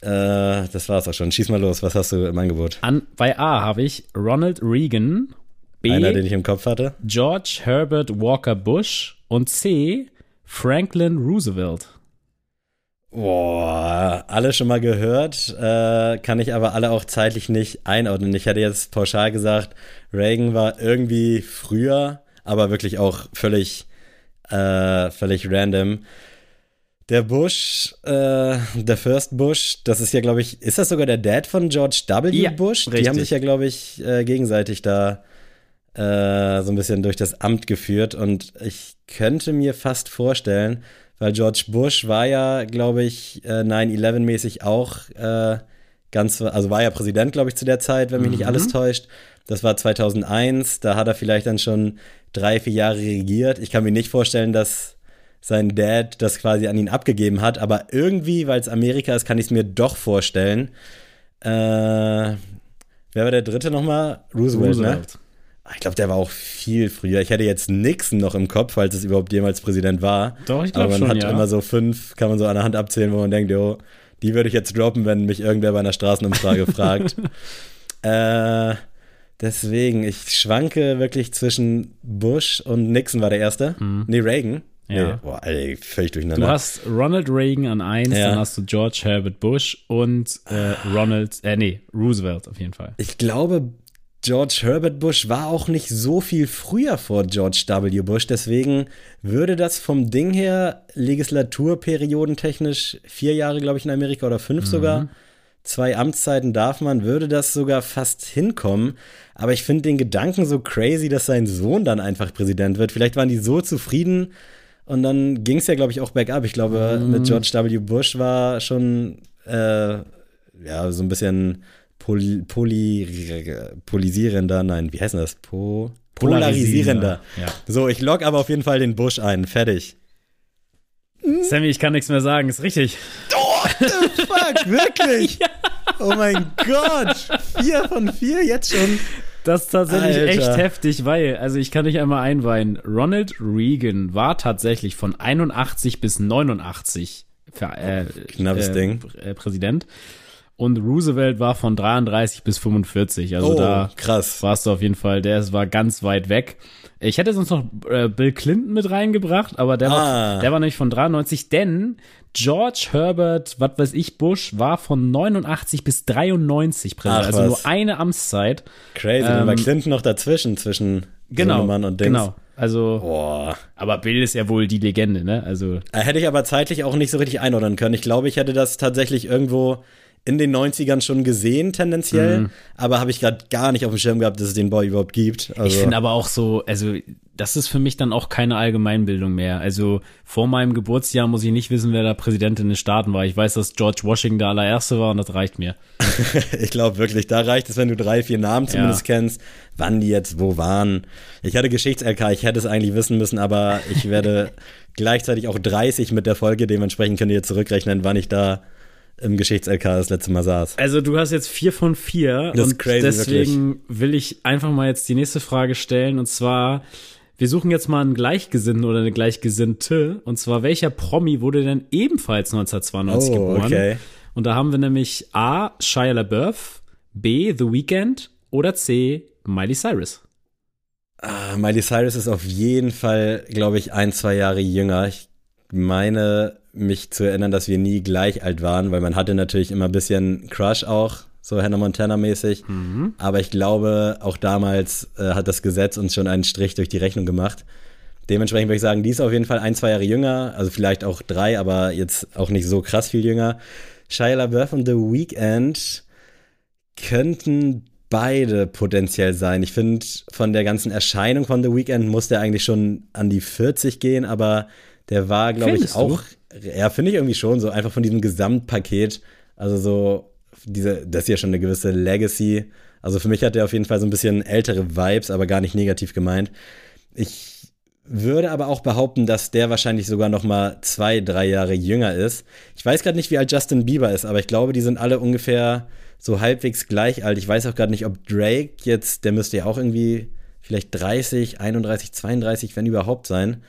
äh, das war's auch schon. Schieß mal los, was hast du im Angebot? An, bei A habe ich Ronald Reagan, B. Einer, den ich im Kopf hatte. George Herbert Walker Bush und C. Franklin Roosevelt. Boah, alle schon mal gehört, äh, kann ich aber alle auch zeitlich nicht einordnen. Ich hätte jetzt pauschal gesagt, Reagan war irgendwie früher, aber wirklich auch völlig, äh, völlig random. Der Bush, äh, der First Bush, das ist ja, glaube ich, ist das sogar der Dad von George W. Ja, Bush? Die richtig. haben sich ja, glaube ich, äh, gegenseitig da äh, so ein bisschen durch das Amt geführt und ich könnte mir fast vorstellen, weil George Bush war ja, glaube ich, äh, 9-11-mäßig auch äh, ganz, also war ja Präsident, glaube ich, zu der Zeit, wenn mich nicht alles täuscht. Das war 2001, da hat er vielleicht dann schon drei, vier Jahre regiert. Ich kann mir nicht vorstellen, dass sein Dad das quasi an ihn abgegeben hat, aber irgendwie, weil es Amerika ist, kann ich es mir doch vorstellen. Äh, wer war der dritte nochmal? Roosevelt, ne? Ah, Ich glaube, der war auch viel früher. Ich hätte jetzt Nixon noch im Kopf, falls es überhaupt jemals Präsident war. Doch, ich glaub Aber man schon, hat ja. immer so fünf, kann man so an der Hand abzählen, wo man denkt, jo, die würde ich jetzt droppen, wenn mich irgendwer bei einer Straßenumfrage (laughs) fragt. Äh, deswegen, ich schwanke wirklich zwischen Bush und Nixon war der erste. Nee, Reagan. Mhm. Ja. Nee, boah, Alter, völlig Du durcheinander. hast Ronald Reagan an 1, Ja. dann hast du George Herbert Bush und äh, Ronald, äh, nee, Roosevelt auf jeden Fall. Ich glaube, George Herbert Bush war auch nicht so viel früher vor George W. Bush, deswegen würde das vom Ding her legislaturperiodentechnisch vier Jahre, glaube ich, in Amerika oder fünf sogar. Zwei Amtszeiten darf man, würde das sogar fast hinkommen. Aber ich finde den Gedanken so crazy, dass sein Sohn dann einfach Präsident wird. Vielleicht waren die so zufrieden und dann ging es ja, glaube ich, auch bergab. Ich glaube, mit George W. Bush war schon äh, ja so ein bisschen poli, poli, polisierender, nein, wie heißt das? Po, polarisierender. Ja. So, ich log aber auf jeden Fall den Bush ein. Fertig. Sammy, ich kann nichts mehr sagen, ist richtig. Fuck, (laughs) wirklich? Oh mein Gott. Vier von vier jetzt schon. Das ist tatsächlich Alter. echt heftig, weil, also ich kann dich einmal einweihen, Ronald Reagan war tatsächlich von 81 bis 89 für, äh, Knappes äh, Ding. Äh, Präsident. Und Roosevelt war von 33 bis 45. Also Oh, da krass. warst du auf jeden Fall, der war ganz weit weg. Ich hätte sonst noch äh, Bill Clinton mit reingebracht, aber der, Ah. war, der war nämlich von 93, denn George Herbert, was weiß ich, Bush war von 89 bis 93 Präsident. Ach, also nur eine Amtszeit. Crazy. dann war Ähm, Clinton noch dazwischen, zwischen Genau, Sohnemann und Dings. genau. Also, Boah. aber Bill ist ja wohl die Legende, ne? Also, Äh, Hätte ich aber zeitlich auch nicht so richtig einordnen können. Ich glaube, ich hätte das tatsächlich irgendwo in den 90ern schon gesehen, tendenziell. Mhm. Aber habe ich gerade gar nicht auf dem Schirm gehabt, dass es den Boy überhaupt gibt. Also, ich finde aber auch so, also das ist für mich dann auch keine Allgemeinbildung mehr. Also vor meinem Geburtsjahr muss ich nicht wissen, wer da Präsident in den Staaten war. Ich weiß, dass George Washington der allererste war und das reicht mir. (laughs) ich glaube wirklich, da reicht es, wenn du drei, vier Namen zumindest Ja. kennst, wann die jetzt wo waren. Ich hatte Geschichts-LK, ich hätte es eigentlich wissen müssen, aber ich werde (laughs) gleichzeitig auch 30 mit der Folge. Dementsprechend könnt ihr zurückrechnen, wann ich da im Geschichts-LK das letzte Mal saß. Also du hast jetzt vier von vier Das ist und crazy, deswegen will ich einfach mal jetzt die nächste Frage stellen und zwar wir suchen jetzt mal einen Gleichgesinnten oder eine Gleichgesinnte und zwar welcher Promi wurde denn ebenfalls 1992 Oh, geboren? okay. Und da haben wir nämlich A. Shia LaBeouf, B. The Weeknd oder C. Miley Cyrus. Ah, Miley Cyrus ist auf jeden Fall, glaube ich, ein, zwei Jahre jünger. Ich meine, mich zu erinnern, dass wir nie gleich alt waren, weil man hatte natürlich immer ein bisschen Crush auch, so Hannah Montana-mäßig. Aber ich glaube, auch damals äh, hat das Gesetz uns schon einen Strich durch die Rechnung gemacht. Dementsprechend würde ich sagen, die ist auf jeden Fall ein, zwei Jahre jünger, also vielleicht auch drei, aber jetzt auch nicht so krass viel jünger. Shia LaBeouf und The Weeknd könnten beide potenziell sein. Ich finde, von der ganzen Erscheinung von The Weeknd muss der eigentlich schon an die 40 gehen, aber der war, glaube ich, auch. Du? Ja, finde ich irgendwie schon, so einfach von diesem Gesamtpaket. Also so, diese, das ist ja schon eine gewisse Legacy. Also für mich hat der auf jeden Fall so ein bisschen ältere Vibes, aber gar nicht negativ gemeint. Ich würde aber auch behaupten, dass der wahrscheinlich sogar noch mal zwei, drei Jahre jünger ist. Ich weiß gerade nicht, wie alt Justin Bieber ist, aber ich glaube, die sind alle ungefähr so halbwegs gleich alt. Ich weiß auch gerade nicht, ob Drake jetzt, der müsste ja auch irgendwie vielleicht 30, 31, 32, wenn überhaupt sein.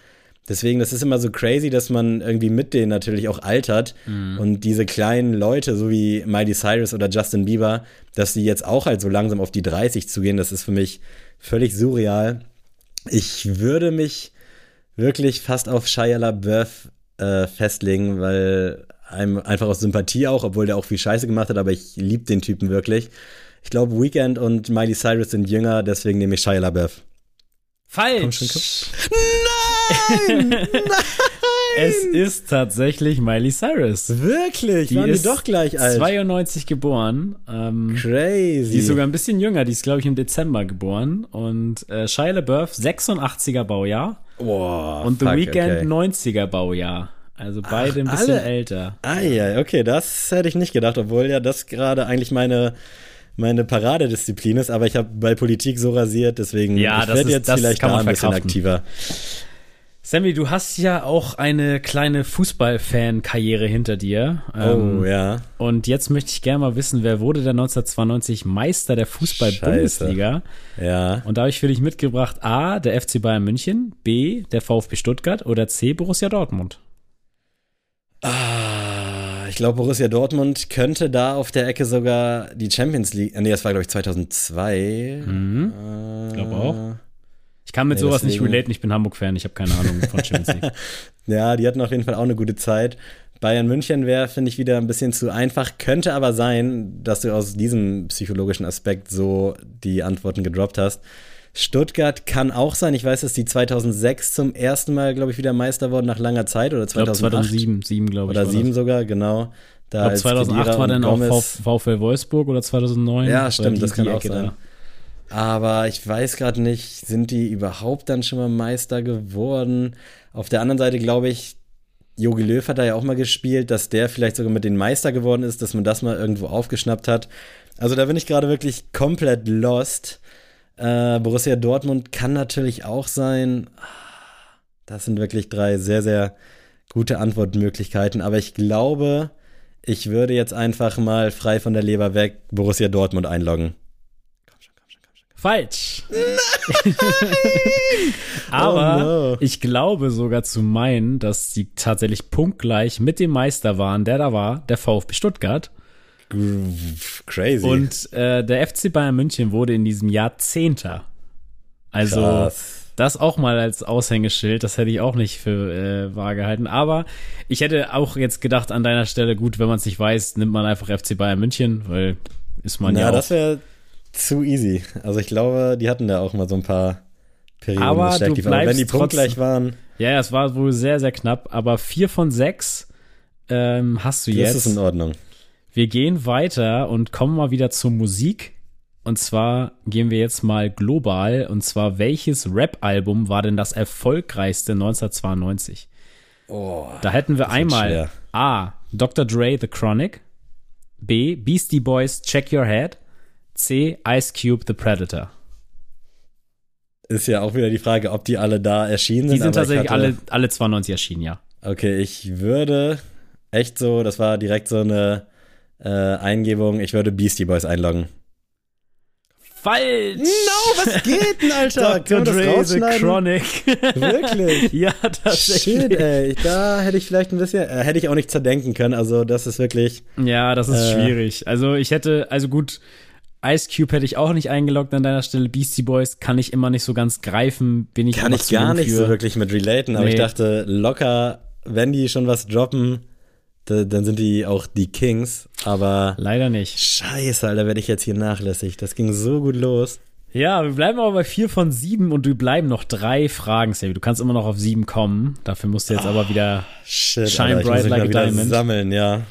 Deswegen, das ist immer so crazy, dass man irgendwie mit denen natürlich auch altert mhm. und diese kleinen Leute, so wie Miley Cyrus oder Justin Bieber, dass die jetzt auch halt so langsam auf die 30 zugehen, das ist für mich völlig surreal. Ich würde mich wirklich fast auf Shia LaBeouf äh, festlegen, weil einem einfach aus Sympathie auch, obwohl der auch viel Scheiße gemacht hat, aber ich liebe den Typen wirklich. Ich glaube, Weekend und Miley Cyrus sind jünger, deswegen nehme ich Shia LaBeouf. Falsch. Nein! Nein! Es ist tatsächlich Miley Cyrus. Wirklich? Die Waren ist die doch gleich alt? 92 geboren. Ähm, Crazy. Die ist sogar ein bisschen jünger. Die ist, glaube ich, im Dezember geboren. Und äh, Shia LaBeouf, 86er Baujahr. Boah, Und The fuck, Weeknd, okay. 90er Baujahr. Also beide Ach, ein bisschen alle? älter. Ah ja, okay, das hätte ich nicht gedacht, obwohl ja das gerade eigentlich meine meine Paradedisziplin ist, aber ich habe bei Politik so rasiert, deswegen ja, ich werde jetzt vielleicht da ein bisschen aktiver. Sammy, du hast ja auch eine kleine Fußballfan-Karriere hinter dir. Oh, ähm, ja. Und jetzt möchte ich gerne mal wissen, wer wurde der 1992 Meister der Fußball-Bundesliga? Ja. Und da habe ich für dich mitgebracht A, der FC Bayern München, B, der VfB Stuttgart oder C, Borussia Dortmund. Ah, ich glaube, Borussia Dortmund könnte da auf der Ecke sogar die Champions League. Nee, das war, glaube ich, 2002. Mhm. Äh, glaube auch. Ich kann mit nee, sowas deswegen. nicht relaten, ich bin Hamburg-Fan, ich habe keine Ahnung von (laughs) Champions League. ja, die hatten auf jeden Fall auch eine gute Zeit. Bayern München wäre, finde ich, wieder ein bisschen zu einfach. Könnte aber sein, dass du aus diesem psychologischen Aspekt so die Antworten gedroppt hast. Stuttgart kann auch sein. Ich weiß, dass die 2006 zum ersten Mal, glaube ich, wieder Meister wurden nach langer Zeit oder 2008. Ich glaub 2007, glaube ich. Oder 7 sogar, genau. Da ich glaube, 2008 war dann auch VfL Wolfsburg oder 2009. Ja, stimmt, das kann auch sein. Da. Aber ich weiß gerade nicht, sind die überhaupt dann schon mal Meister geworden? Auf der anderen Seite glaube ich, Jogi Löw hat da ja auch mal gespielt, dass der vielleicht sogar mit den Meister geworden ist, dass man das mal irgendwo aufgeschnappt hat. Also da bin ich gerade wirklich komplett lost. Äh, Borussia Dortmund kann natürlich auch sein. Das sind wirklich drei sehr, sehr gute Antwortmöglichkeiten. Aber ich glaube, ich würde jetzt einfach mal frei von der Leber weg Borussia Dortmund einloggen. Falsch. Nein! (laughs) Aber oh no. ich glaube sogar zu meinen, dass sie tatsächlich punktgleich mit dem Meister waren, der da war, der VfB Stuttgart. Crazy. Und äh, der FC Bayern München wurde in diesem Jahr Zehnter. Also Krass. das auch mal als Aushängeschild, das hätte ich auch nicht für äh, wahr gehalten. Aber ich hätte auch jetzt gedacht an deiner Stelle, gut, wenn man es nicht weiß, nimmt man einfach FC Bayern München, weil ist man Na, ja. Ja, das wäre zu easy. Also ich glaube, die hatten da auch mal so ein paar Perioden aber du bleibst wenn die punktgleich waren. Ja, es war wohl sehr, sehr knapp, aber vier von sechs ähm, hast du jetzt. Das ist in Ordnung. Wir gehen weiter und kommen mal wieder zur Musik. Und zwar gehen wir jetzt mal global. Und zwar, welches Rap-Album war denn das erfolgreichste 1992? Oh, da hätten wir einmal A. Dr. Dre, The Chronic. B. Beastie Boys, Check Your Head. C. Ice Cube, The Predator. Ist ja auch wieder die Frage, ob die alle da erschienen sind. Die sind tatsächlich hatte... alle, alle 92 erschienen, ja. Okay, ich würde echt so, das war direkt so eine äh, Eingebung, ich würde Beastie Boys einloggen. Falsch! No, was geht denn, (laughs) Alter? Dr. Dre, The Chronic. (laughs) Wirklich? ja, tatsächlich. Shit, ey. Da hätte ich vielleicht ein bisschen, äh, hätte ich auch nicht zerdenken können. Also, das ist wirklich. Ja, das ist äh, schwierig. Also, ich hätte, also gut, Ice Cube hätte ich auch nicht eingeloggt an deiner Stelle. Beastie Boys kann ich immer nicht so ganz greifen. Bin ich Kann ich gar nicht so wirklich mit relaten, aber nee. ich dachte, locker, wenn die schon was droppen, da, dann sind die auch die Kings, aber. Leider nicht. Scheiße, Alter, werde ich jetzt hier nachlässig. Das ging so gut los. Ja, wir bleiben aber bei vier von sieben und du bleiben noch drei Fragen, Savvy. Du kannst immer noch auf sieben kommen. Dafür musst du jetzt oh, aber wieder shit, Shine Alter, Bright Like a Diamond. sammeln, ja.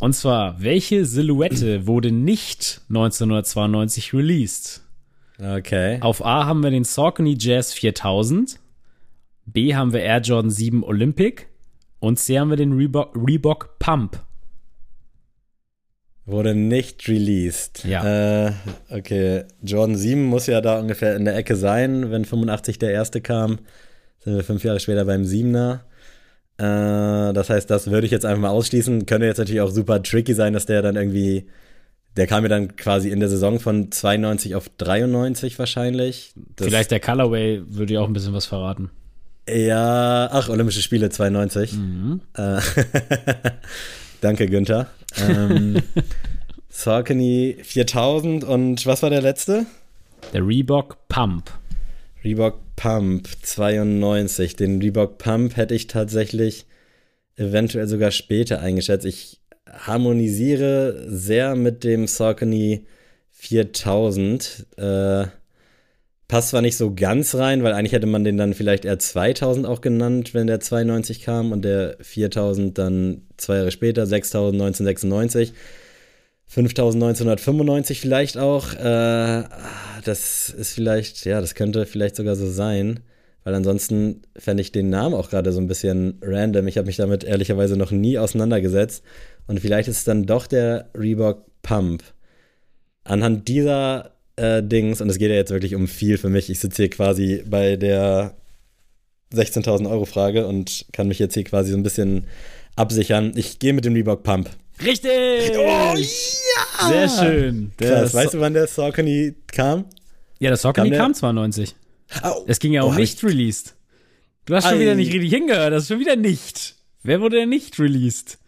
Und zwar, welche Silhouette wurde nicht 1992 released? Okay. Auf A haben wir den Saucony Jazz 4000, B haben wir Air Jordan 7 Olympic und C haben wir den Reebok, Reebok Pump. Wurde nicht released. Ja. Äh, okay. Jordan 7 muss ja da ungefähr in der Ecke sein. Wenn 85 der erste kam, sind wir fünf Jahre später beim 7er. Äh, das heißt, das würde ich jetzt einfach mal ausschließen. Könnte jetzt natürlich auch super tricky sein, dass der dann irgendwie. Der kam ja dann quasi in der Saison von 92 auf 93 wahrscheinlich. Das, Vielleicht der Colorway würde ja auch ein bisschen was verraten. Ja, ach, Olympische Spiele 92. Mhm. Äh, (laughs) Danke, Günther. Ähm, (laughs) Saucony 4000 und was war der letzte? Der Reebok Pump. Reebok Pump 92. Den Reebok Pump hätte ich tatsächlich eventuell sogar später eingeschätzt. Ich harmonisiere sehr mit dem Saucony 4000. Äh, passt zwar nicht so ganz rein, weil eigentlich hätte man den dann vielleicht eher 2000 auch genannt, wenn der 92 kam und der 4000 dann zwei Jahre später, 6000 1996. 5995 vielleicht auch. Äh, das ist vielleicht, ja, das könnte vielleicht sogar so sein. Weil ansonsten fände ich den Namen auch gerade so ein bisschen random. Ich habe mich damit ehrlicherweise noch nie auseinandergesetzt. Und vielleicht ist es dann doch der Reebok Pump. Anhand dieser äh, Dings, und es geht ja jetzt wirklich um viel für mich, ich sitze hier quasi bei der 16.000 Euro Frage und kann mich jetzt hier quasi so ein bisschen absichern. Ich gehe mit dem Reebok Pump. Richtig! Oh ja! Sehr schön. Der Krass, weißt du, wann der Saucony kam? Ja, das Saucony Kam der- kam 92. Oh, Es ging ja Oh, auch hab nicht released. Du hast schon Ei. wieder nicht richtig hingehört, das ist schon wieder nicht. Wer wurde denn nicht released?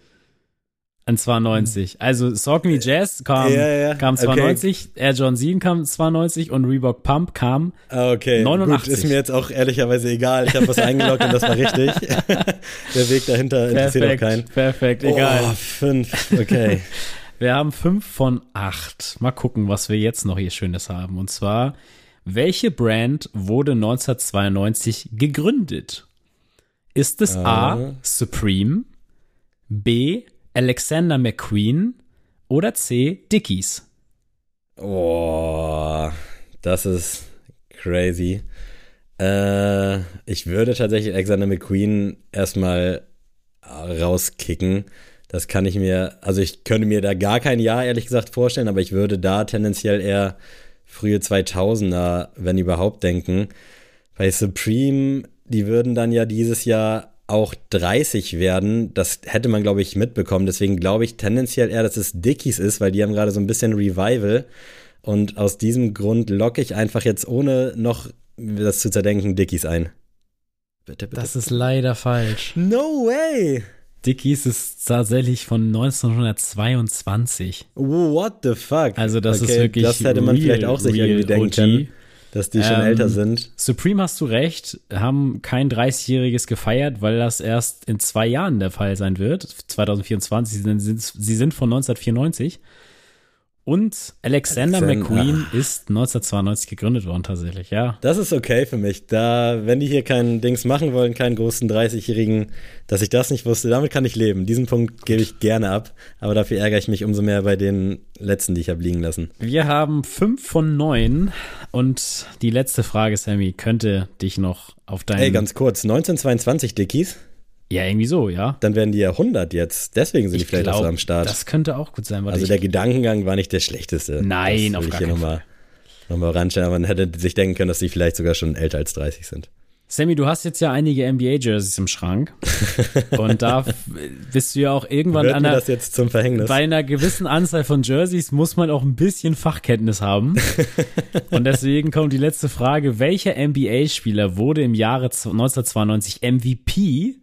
An 92. Also Saucony Jazz kam, Ja, ja, kam okay. 92, Air John 7 kam 92 und Reebok Pump kam. Ah, Okay, 89. gut, ist mir jetzt auch ehrlicherweise egal. Ich habe was eingeloggt und das war richtig. (laughs) Der Weg dahinter interessiert auch keinen. perfekt, egal. Oh, fünf, okay. (laughs) Wir haben fünf von acht. Mal gucken, was wir jetzt noch hier Schönes haben. Und zwar, welche Brand wurde 1992 gegründet? Ist es A. Ah. Supreme, B. Alexander McQueen oder C. Dickies? Oh, das ist crazy. Äh, ich würde tatsächlich Alexander McQueen erstmal rauskicken. Das kann ich mir, also ich könnte mir da gar kein Jahr ehrlich gesagt vorstellen, aber ich würde da tendenziell eher frühe 2000er, wenn überhaupt, denken. Bei Supreme, die würden dann ja dieses Jahr auch 30 werden. Das hätte man, glaube ich, mitbekommen. Deswegen glaube ich tendenziell eher, dass es Dickies ist, weil die haben gerade so ein bisschen Revival. Und aus diesem Grund locke ich einfach jetzt, ohne noch das zu zerdenken, Dickies ein. Bitte, bitte. Das ist leider falsch. no way! Dickies ist tatsächlich von 1922. What the fuck? Also das ist wirklich Das hätte man real, vielleicht auch sich irgendwie denken OG. können, dass die schon Ähm, älter sind. Supreme hast du recht, haben kein 30-jähriges gefeiert, weil das erst in zwei Jahren der Fall sein wird. 2024, sie sind, sie sind von 1994. Und Alexander Alexander. McQueen ist 1992 gegründet worden, tatsächlich, ja. Das ist okay für mich. Da, wenn die hier keinen Dings machen wollen, keinen großen 30-Jährigen, dass ich das nicht wusste, damit kann ich leben. Diesen Punkt gebe ich gerne ab, aber dafür ärgere ich mich umso mehr bei den letzten, die ich habe liegen lassen. Wir haben fünf von neun und die letzte Frage, Sammy, könnte dich noch auf deinen. Ey, ganz kurz, 1922 Dickies, ja, irgendwie so, ja. dann werden die ja 100 jetzt. Deswegen sind die vielleicht auch so am Start. das könnte auch gut sein. Also ich- der Gedankengang war nicht der schlechteste. Nein, das auf gar ich hier keinen nochmal noch mal ranstellen, aber man hätte sich denken können, dass die vielleicht sogar schon älter als 30 sind. Sammy, du hast jetzt ja einige NBA-Jerseys im Schrank. (laughs) und da bist du ja auch irgendwann Wird an mir der, das jetzt zum Verhängnis? bei einer gewissen Anzahl von Jerseys muss man auch ein bisschen Fachkenntnis haben. (laughs) und deswegen kommt die letzte Frage. Welcher NBA-Spieler wurde im Jahre z- 1992 MVP?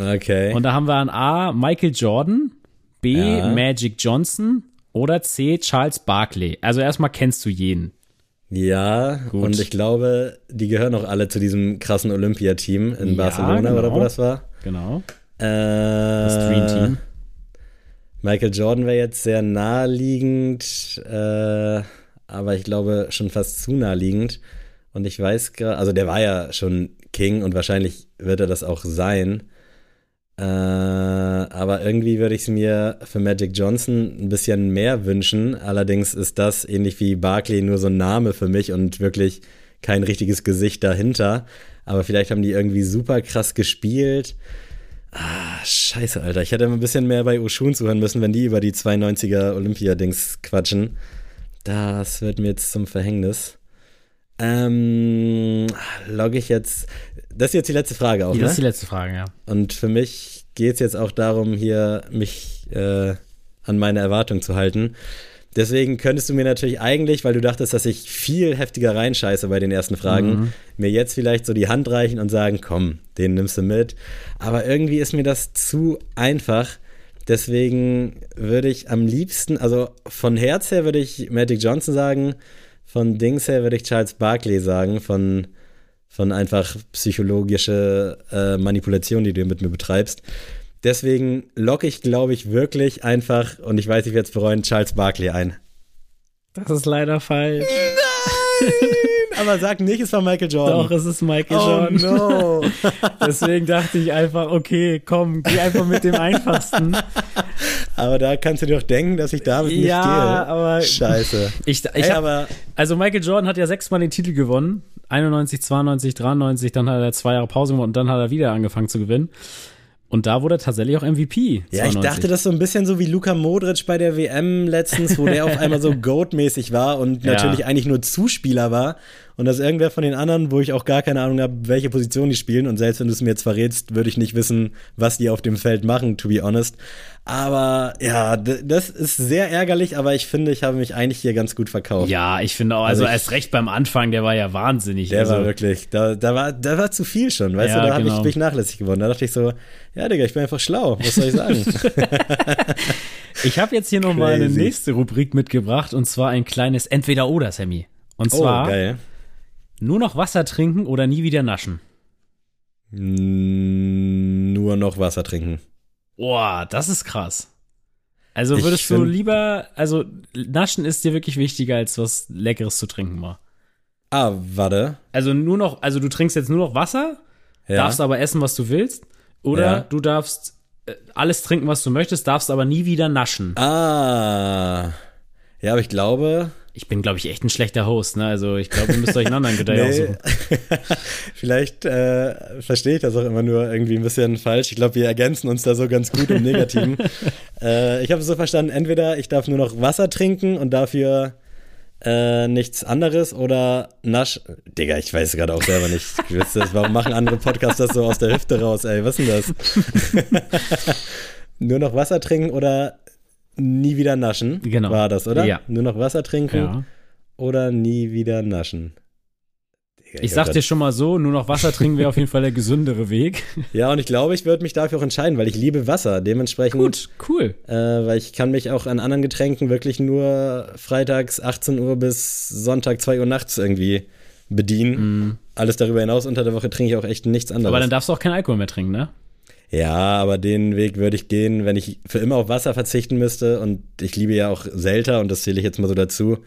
Okay. Und da haben wir an A. Michael Jordan, B. Ja. Magic Johnson oder C. Charles Barkley. Also erstmal kennst du jeden. Ja, Gut. und ich glaube, die gehören auch alle zu diesem krassen Olympiateam in Ja, Barcelona oder wo genau. das war. Genau. Äh, Das Dream Team. Michael Jordan wäre jetzt sehr naheliegend, äh, aber ich glaube schon fast zu naheliegend. Und ich weiß gerade, also der war ja schon King und wahrscheinlich wird er das auch sein. Äh, aber irgendwie würde ich es mir für Magic Johnson ein bisschen mehr wünschen. Allerdings ist das ähnlich wie Barkley nur so ein Name für mich und wirklich kein richtiges Gesicht dahinter. Aber vielleicht haben die irgendwie super krass gespielt. Ah, scheiße, Alter. Ich hätte ein bisschen mehr bei Oshun zuhören müssen, wenn die über die 92er Olympia-Dings quatschen. Das wird mir jetzt zum Verhängnis. Ähm, logge ich jetzt. Das ist jetzt die letzte Frage auch, Das ne? ist die letzte Frage, ja. Und für mich geht es jetzt auch darum, hier mich äh, an meine Erwartungen zu halten. Deswegen könntest du mir natürlich eigentlich, weil du dachtest, dass ich viel heftiger reinscheiße bei den ersten Fragen, Mhm. mir jetzt vielleicht so die Hand reichen und sagen, komm, den nimmst du mit. Aber irgendwie ist mir das zu einfach. Deswegen würde ich am liebsten, also von Herz her würde ich Magic Johnson sagen, von Dings her würde ich Charles Barkley sagen, von, von einfach psychologische äh, Manipulation, die du mit mir betreibst. Deswegen locke ich, glaube ich, wirklich einfach, und ich weiß, ich werde es bereuen, Charles Barkley ein. Das ist leider falsch. Aber sag nicht, es war Michael Jordan. Doch, es ist Michael oh Jordan. no. (laughs) Deswegen dachte ich einfach, okay, komm, geh einfach mit dem einfachsten. aber da kannst du dir doch denken, dass ich damit nicht Ja, gehe. aber- Scheiße. Ich, ich Ey, hab, aber also Michael Jordan hat ja sechsmal den Titel gewonnen. 91, 92, 93, dann hat er zwei Jahre Pause gemacht und dann hat er wieder angefangen zu gewinnen. Und da wurde er tatsächlich auch MVP. Ja, ich 92. dachte, das so ein bisschen so wie Luka Modric bei der WM letztens, wo der auf (laughs) einmal so Goat-mäßig war und Ja. natürlich eigentlich nur Zuspieler war. Und dass irgendwer von den anderen, wo ich auch gar keine Ahnung habe, welche Position die spielen, und selbst wenn du es mir jetzt verrätst, würde ich nicht wissen, was die auf dem Feld machen, to be honest. Aber ja, das ist sehr ärgerlich, aber ich finde, ich habe mich eigentlich hier ganz gut verkauft. Ja, ich finde auch, also, Also ich- erst recht beim Anfang, der war ja wahnsinnig. Der also, war wirklich, da, da, war, da war zu viel schon, weißt Ja, du, da genau. ich, bin ich nachlässig geworden. Da dachte ich so, ja, Digga, ich bin einfach schlau, was soll ich sagen? (laughs) Ich habe jetzt hier noch mal eine nächste Rubrik mitgebracht und zwar ein kleines Entweder-Oder, Sammy. Und oh, zwar geil. Nur noch Wasser trinken oder nie wieder naschen. Nur noch Wasser trinken. Boah, das ist krass. Also würdest du find- lieber, also naschen ist dir wirklich wichtiger, als was Leckeres zu trinken mal. Ah, warte. Also nur noch, also du trinkst jetzt nur noch Wasser, Ja. darfst aber essen, was du willst, oder Ja. du darfst äh, alles trinken, was du möchtest, darfst aber nie wieder naschen. Ah. Ja, aber ich glaube. Ich bin, glaube ich, echt ein schlechter Host, ne? Also ich glaube, ihr müsst euch einen anderen Gedeih (laughs) aussuchen. (laughs) vielleicht äh, verstehe ich das auch immer nur irgendwie ein bisschen falsch. Ich glaube, wir ergänzen uns da so ganz gut im Negativen. (laughs) äh, ich habe es so verstanden, entweder ich darf nur noch Wasser trinken und dafür äh, nichts anderes oder Nasch. Digga, ich weiß es gerade auch selber nicht. Ihr, Warum machen andere Podcasts das so aus der Hüfte raus, ey? Was ist denn das? nur noch Wasser trinken oder nie wieder naschen? Genau. War das, oder? Ja. Nur noch Wasser trinken Ja. oder nie wieder naschen. Ich hab sag dir schon mal so, nur noch Wasser trinken wäre auf jeden Fall der gesündere Weg. (laughs) Ja, und ich glaube, ich würde mich dafür auch entscheiden, weil ich liebe Wasser. Dementsprechend, Gut, cool. äh, weil ich kann mich auch an anderen Getränken wirklich nur freitags 18 Uhr bis Sonntag 2 Uhr nachts irgendwie bedienen. Alles darüber hinaus unter der Woche trinke ich auch echt nichts anderes. Aber dann darfst du auch keinen Alkohol mehr trinken, ne? Ja, aber den Weg würde ich gehen, wenn ich für immer auf Wasser verzichten müsste. Und ich liebe ja auch Selter und das zähle ich jetzt mal so dazu.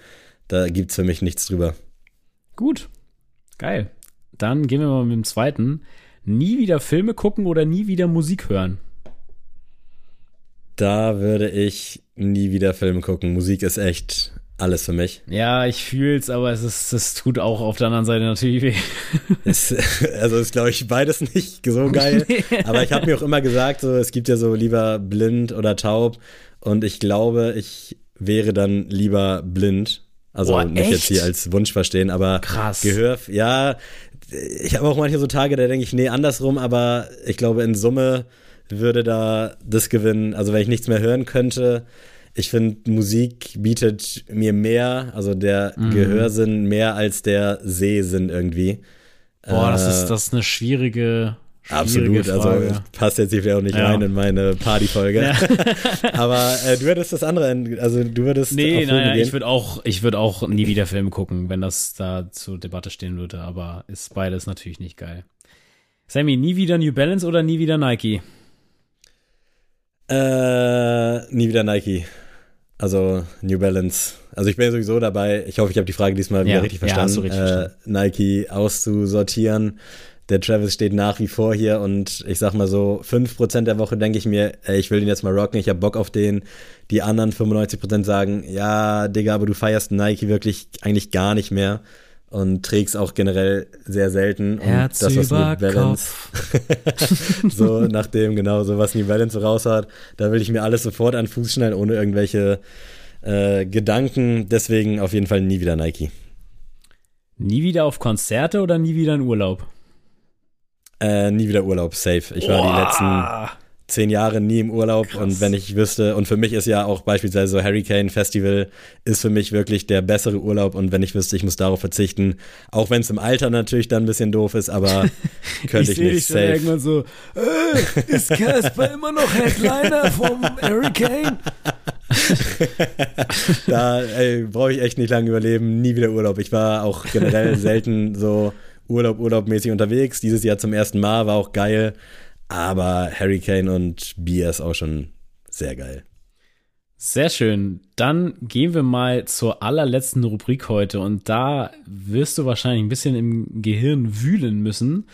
Da gibt's für mich nichts drüber. Gut. Geil. Dann gehen wir mal mit dem zweiten. Nie wieder Filme gucken oder nie wieder Musik hören. Da würde ich nie wieder Filme gucken. Musik ist echt alles für mich. Ja, ich fühl's, aber es ist, es tut auch auf der anderen Seite natürlich weh. (laughs) Ist, also ist, glaube ich, beides nicht so (laughs) geil. Aber ich habe mir auch immer gesagt, so, es gibt ja so lieber blind oder taub. Und ich glaube, ich wäre dann lieber blind. Also Boah, nicht jetzt hier als Wunsch verstehen, aber Krass. Gehör, ja, ich habe auch manche so Tage, da denke ich, nee, andersrum, aber ich glaube, in Summe würde da das gewinnen. Also wenn ich nichts mehr hören könnte, ich finde, Musik bietet mir mehr, also der Mhm. Gehörsinn mehr als der Sehsinn irgendwie. Boah, das Äh, ist, das ist eine schwierige, schwierige Absolut, Frage. also passt jetzt hier auch nicht Ja. rein in meine Partyfolge. (laughs) Aber äh, du würdest das andere, also du würdest Nee, nein, ich würde auch, ich würde auch nie wieder Filme gucken, wenn das da zur Debatte stehen würde, aber ist beides natürlich nicht geil. Sammy, nie wieder New Balance oder nie wieder Nike? Äh, nie wieder Nike. Also New Balance. Also ich bin ja sowieso dabei. Ich hoffe, ich habe die Frage diesmal wieder Ja, richtig ja, verstanden. richtig äh, verstanden. Nike auszusortieren. der Travis steht nach wie vor hier und ich sag mal so, 5% der Woche denke ich mir, ey, ich will den jetzt mal rocken, ich habe Bock auf den. Die anderen 95% sagen, ja, Digga, aber du feierst Nike wirklich eigentlich gar nicht mehr und trägst auch generell sehr selten. Herz und das, was über New Balance, (laughs) so nachdem genau so was New Balance so raus hat, da will ich mir alles sofort an Fuß schnallen, ohne irgendwelche äh, Gedanken. Deswegen auf jeden Fall nie wieder Nike. Nie wieder auf Konzerte oder nie wieder in Urlaub? Äh, nie wieder Urlaub, safe. Ich war Boah. die letzten zehn Jahre nie im Urlaub Krass. und wenn ich wüsste, und für mich ist ja auch beispielsweise so Hurricane Festival ist für mich wirklich der bessere Urlaub und wenn ich wüsste, ich muss darauf verzichten, auch wenn es im Alter natürlich dann ein bisschen doof ist, aber (laughs) könnte ich, dich nicht schon safe. irgendwann so, äh, ist Casper immer noch Headliner vom Hurricane? (laughs) Da brauche ich echt nicht lange überleben, nie wieder Urlaub. Ich war auch generell (laughs) selten so Urlaub, Urlaubmäßig unterwegs. Dieses Jahr zum ersten Mal war auch geil. Aber Hurricane und Bier ist auch schon sehr geil. Sehr schön. Dann gehen wir mal zur allerletzten Rubrik heute und da wirst du wahrscheinlich ein bisschen im Gehirn wühlen müssen.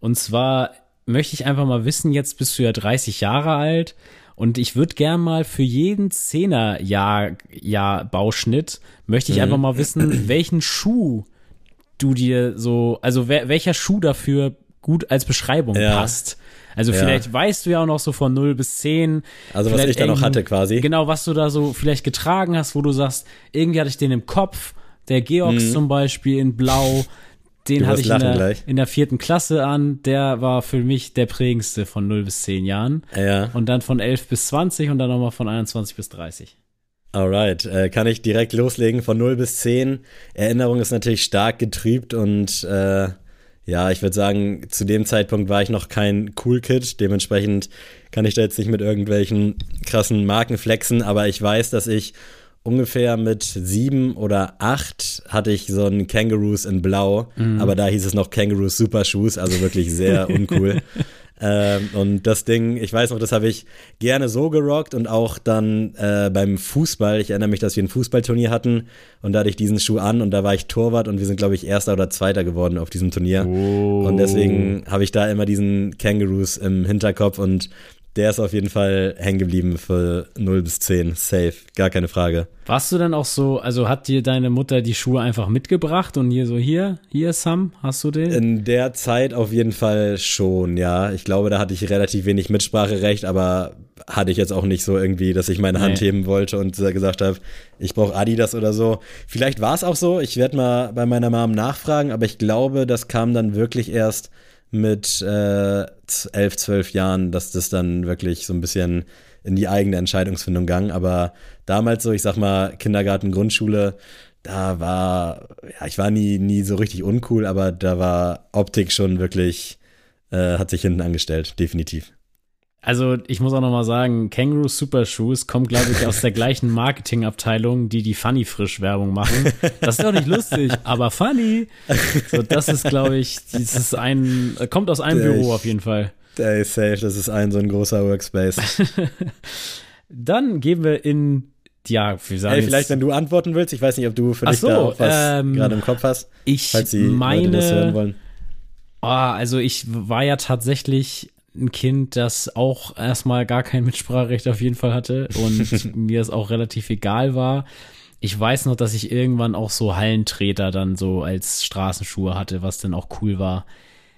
Und zwar möchte ich einfach mal wissen, jetzt bist du ja 30 Jahre alt und ich würde gern mal für jeden Zehner-Jahr Jahr Bauschnitt möchte ich Mhm. einfach mal wissen, (clears throat) welchen Schuh du dir so, also welcher Schuh dafür gut als Beschreibung Ja. passt. Also Ja. vielleicht weißt du ja auch noch so von 0 bis 10. Also was ich da noch hatte quasi. Genau, was du da so vielleicht getragen hast, wo du sagst, irgendwie hatte ich den im Kopf, der Georgs zum Beispiel in Blau, den Mhm. Hatte ich in der, in der vierten Klasse an, der war für mich der prägendste von 0 bis 10 Jahren. Ja, Und dann von 11 bis 20 und dann nochmal von 21 bis 30. alright. Äh, kann ich direkt loslegen von 0 bis 10. Erinnerung ist natürlich stark getrübt und äh, ja, ich würde sagen, zu dem Zeitpunkt war ich noch kein Cool Kid. Dementsprechend kann ich da jetzt nicht mit irgendwelchen krassen Marken flexen, aber ich weiß, dass ich ungefähr mit sieben oder acht hatte ich so einen Kangaroos in Blau, aber da hieß es noch Kangaroos Super Shoes, also wirklich sehr uncool. (laughs) ähm, und das Ding, ich weiß noch, das habe ich gerne so gerockt und auch dann äh, beim Fußball. Ich erinnere mich, dass wir ein Fußballturnier hatten und da hatte ich diesen Schuh an und da war ich Torwart und wir sind, glaube ich, Erster oder Zweiter geworden auf diesem Turnier. Und deswegen habe ich da immer diesen Kangaroos im Hinterkopf und der ist auf jeden Fall hängen geblieben für 0 bis 10. Safe, gar keine Frage. Warst du dann auch so, also hat dir deine Mutter die Schuhe einfach mitgebracht und hier so, hier, hier Sam, hast du den? In der Zeit auf jeden Fall schon, ja. Ich glaube, da hatte ich relativ wenig Mitspracherecht, aber hatte ich jetzt auch nicht so irgendwie, dass ich meine Hand Nee. heben wollte und gesagt habe, ich brauche Adidas oder so. Vielleicht war es auch so, ich werde mal bei meiner Mom nachfragen, aber ich glaube, das kam dann wirklich erst mit äh, elf, zwölf Jahren, dass das dann wirklich so ein bisschen in die eigene Entscheidungsfindung gang. Aber damals so, ich sag mal, Kindergarten, Grundschule, da war, ja, ich war nie, nie so richtig uncool, aber da war Optik schon wirklich, äh, hat sich hinten angestellt, definitiv. Also ich muss auch noch mal sagen, Kangaroo Super Shoes kommt, glaube ich, aus der gleichen (laughs) Marketingabteilung, die die Funny Frisch Werbung machen. Das ist doch nicht lustig, (laughs) aber funny. So, das ist, glaube ich, dieses ein, kommt aus einem Der Büro ich- auf jeden Fall. Ey, safe, das ist ein so ein großer Workspace. (laughs) Dann gehen wir in, ja, wir sagen Ey, jetzt- vielleicht, wenn du antworten willst, ich weiß nicht, ob du für dich so, da auch was ähm, gerade im Kopf hast, ich falls die Leute das hören meine, wollen. ah, also ich war ja tatsächlich ein Kind, das auch erstmal gar kein Mitspracherecht auf jeden Fall hatte und (laughs) mir es auch relativ egal war. Ich weiß noch, dass ich irgendwann auch so Hallentreter dann so als Straßenschuhe hatte, was dann auch cool war.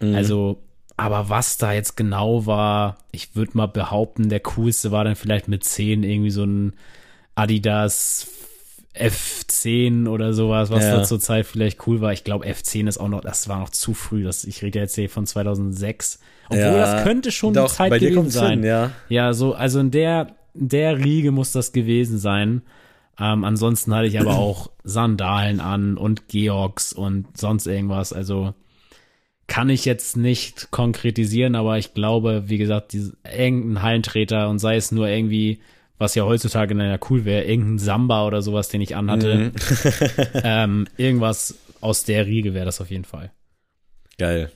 Also, aber was da jetzt genau war, ich würde mal behaupten, der coolste war dann vielleicht mit 10 irgendwie so ein Adidas F10 oder sowas, was Ja. da zur Zeit vielleicht cool war. Ich glaube, F10 ist auch noch, das war noch zu früh. Das, ich rede jetzt hier von 2006. Obwohl, Ja, das könnte schon Doch, die Zeit bei dir gewesen sein. hin, ja. Ja, so, also in der, in der Riege muss das gewesen sein. Ähm, ansonsten hatte ich aber auch (clears throat) Sandalen an und Georgs und sonst irgendwas. Also kann ich jetzt nicht konkretisieren, aber ich glaube, wie gesagt, irgendein Hallentreter und sei es nur irgendwie, was ja heutzutage naja cool wäre, irgendein Samba oder sowas, den ich anhatte. Mhm. ähm, (laughs) irgendwas aus der Riege wäre das auf jeden Fall. Geil.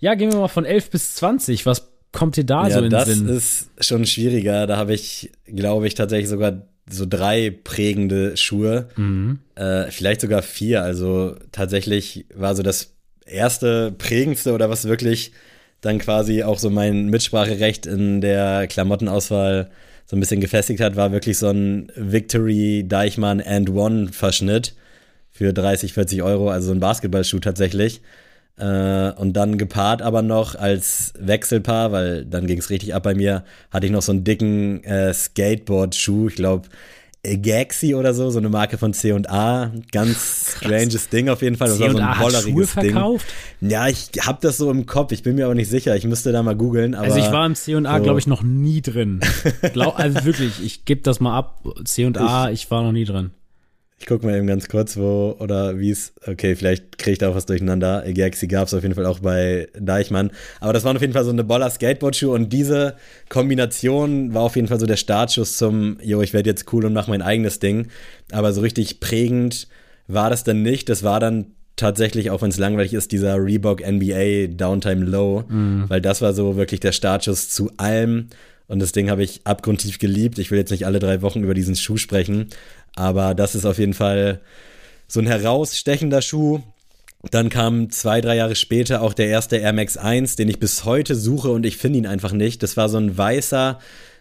Ja, gehen wir mal von 11 bis 20. Was kommt dir da ja, so in den das Sinn? ist schon schwieriger. Da habe ich, glaube ich, tatsächlich sogar so drei prägende Schuhe. Mhm. Äh, vielleicht sogar vier. Also tatsächlich war so das erste, prägendste oder was wirklich dann quasi auch so mein Mitspracherecht in der Klamottenauswahl so ein bisschen gefestigt hat, war wirklich so ein Victory Deichmann and One Verschnitt für 30, 40 Euro, also so ein Basketballschuh tatsächlich. Äh, und dann gepaart aber noch als Wechselpaar, weil dann ging es richtig ab bei mir, hatte ich noch so einen dicken äh, Skateboard-Schuh, ich glaube Gaxi oder so, so eine Marke von C&A, ganz stranges Ding auf jeden Fall. War so bolleriges Ding. verkauft? Ja, ich habe das so im Kopf, ich bin mir aber nicht sicher, ich müsste da mal googeln. Also ich war im C&A, so. glaube ich, noch nie drin. (laughs) Glaub, also wirklich, ich gebe das mal ab, C&A, ich, ich war noch nie drin. Ich gucke mal eben ganz kurz, wo oder wie es, okay, vielleicht kriege ich da auch was durcheinander. Galaxy gab es auf jeden Fall auch bei Deichmann. Aber das waren auf jeden Fall so eine Boller Skateboard-Schuhe und diese Kombination war auf jeden Fall so der Startschuss zum, yo, ich werde jetzt cool und mache mein eigenes Ding. Aber so richtig prägend war das dann nicht. Das war dann tatsächlich, auch wenn es langweilig ist, dieser Reebok NBA Downtime Low, mhm. weil das war so wirklich der Startschuss zu allem. Und das Ding habe ich abgrundtief geliebt. Ich will jetzt nicht alle drei Wochen über diesen Schuh sprechen, aber das ist auf jeden Fall so ein herausstechender Schuh. Dann kam zwei, drei Jahre später auch der erste Air Max 1, den ich bis heute suche und ich finde ihn einfach nicht. Das war so ein weißer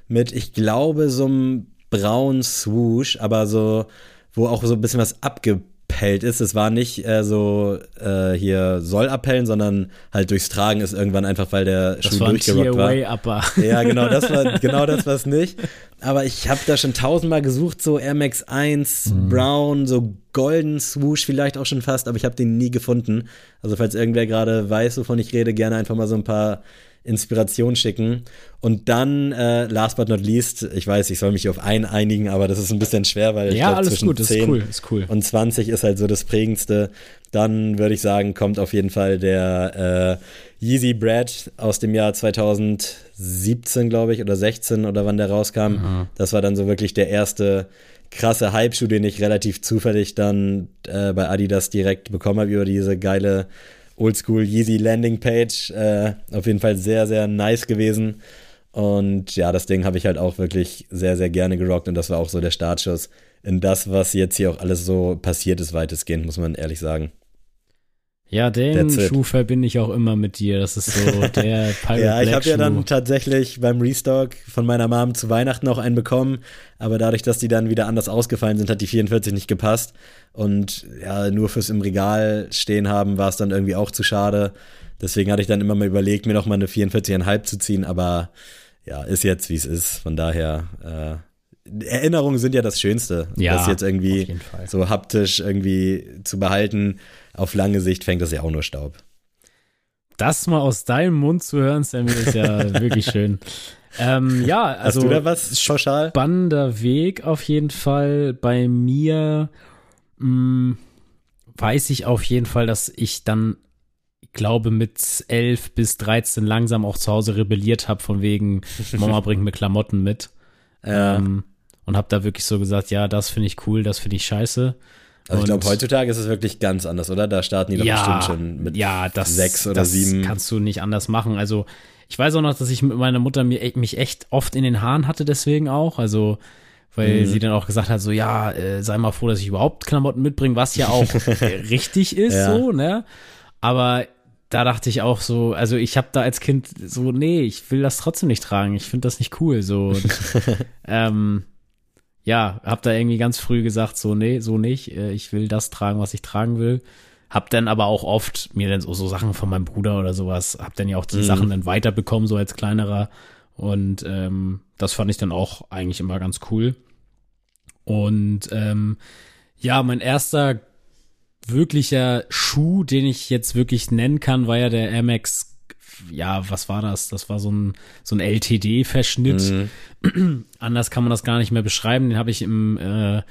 mit, ich glaube, so einem braunen Swoosh, aber so, wo auch so ein bisschen was abge abgepellt ist. Es war nicht äh, so äh, hier soll abhellen, sondern halt durchs Tragen ist irgendwann einfach, weil der das Schuh war durchgerockt war. Upper. Ja, genau, das war (laughs) genau das war es nicht. Aber ich habe da schon tausendmal gesucht, so Air Max 1, mhm. Brown, so golden Swoosh vielleicht auch schon fast, aber ich habe den nie gefunden. Also falls irgendwer gerade weiß, wovon ich rede, gerne einfach mal so ein paar Inspiration schicken. Und dann, äh, last but not least, ich weiß, ich soll mich auf einen einigen, aber das ist ein bisschen schwer, weil ja, glaub, zwischen gut, 10 cool, cool. und 20 ist halt so das prägendste. Dann würde ich sagen, kommt auf jeden Fall der äh, Yeezy Brad aus dem Jahr 2017, glaube ich, oder 16 oder wann der rauskam. Mhm. Das war dann so wirklich der erste krasse Hype-Schuh, den ich relativ zufällig dann äh, bei Adidas direkt bekommen habe über diese geile Oldschool Yeezy Landing Page. Äh, auf jeden Fall sehr, sehr nice gewesen. Und ja, das Ding habe ich halt auch wirklich sehr, sehr gerne gerockt und das war auch so der Startschuss in das, was jetzt hier auch alles so passiert ist, weitestgehend, muss man ehrlich sagen. Ja, den Schuh verbinde ich auch immer mit dir. Das ist so (laughs) der Pirate Ja, ich habe ja dann tatsächlich beim Restock von meiner Mom zu Weihnachten auch einen bekommen, aber dadurch, dass die dann wieder anders ausgefallen sind, hat die 44 nicht gepasst und ja, nur fürs im Regal stehen haben, war es dann irgendwie auch zu schade. Deswegen hatte ich dann immer mal überlegt, mir noch mal eine 44,5 zu ziehen, aber ja, ist jetzt wie es ist. Von daher äh, Erinnerungen sind ja das Schönste. Ja, das jetzt irgendwie so haptisch irgendwie zu behalten auf lange Sicht fängt das ja auch nur Staub. Das mal aus deinem Mund zu hören, Sammy, ist ja (laughs) wirklich schön. Ähm, ja, also Hast du da was pauschal? spannender Weg auf jeden Fall. Bei mir mh, hm, weiß ich auf jeden Fall, dass ich dann, ich glaube, mit 11 bis 13 langsam auch zu Hause rebelliert habe, von wegen, (laughs) Mama bringt mir Klamotten mit. Ja. Ähm, und habe da wirklich so gesagt, ja, das finde ich cool, das finde ich scheiße. Also ich glaube, heutzutage ist es wirklich ganz anders, oder? Da starten die doch ja, bestimmt schon mit ja, das, sechs oder das sieben. kannst du nicht anders machen. Also ich weiß auch noch, dass ich mit meiner Mutter e-, mich echt oft in den Haaren hatte, deswegen auch. Also weil mhm. sie dann auch gesagt hat, so ja, äh, sei mal froh, dass ich überhaupt Klamotten mitbringe, was ja auch (laughs) richtig ist, ja. so, ne? Aber da dachte ich auch so, also ich habe da als Kind so, nee, ich will das trotzdem nicht tragen, ich finde das nicht cool, so. (laughs) Ähm, ja, hab da irgendwie ganz früh gesagt, so, nee, so nicht. Äh, ich will das tragen, was ich tragen will. Hab dann aber auch oft mir dann so, so Sachen von meinem Bruder oder sowas, hab dann ja auch die mhm. Sachen dann weiterbekommen, so als kleinerer. Und ähm, das fand ich dann auch eigentlich immer ganz cool. Und ähm, ja, mein erster wirklicher Schuh, den ich jetzt wirklich nennen kann, war ja der Air Max ja, was war das? Das war so ein, so ein LTD-Verschnitt. Mhm. Anders kann man das gar nicht mehr beschreiben. Den habe ich im äh,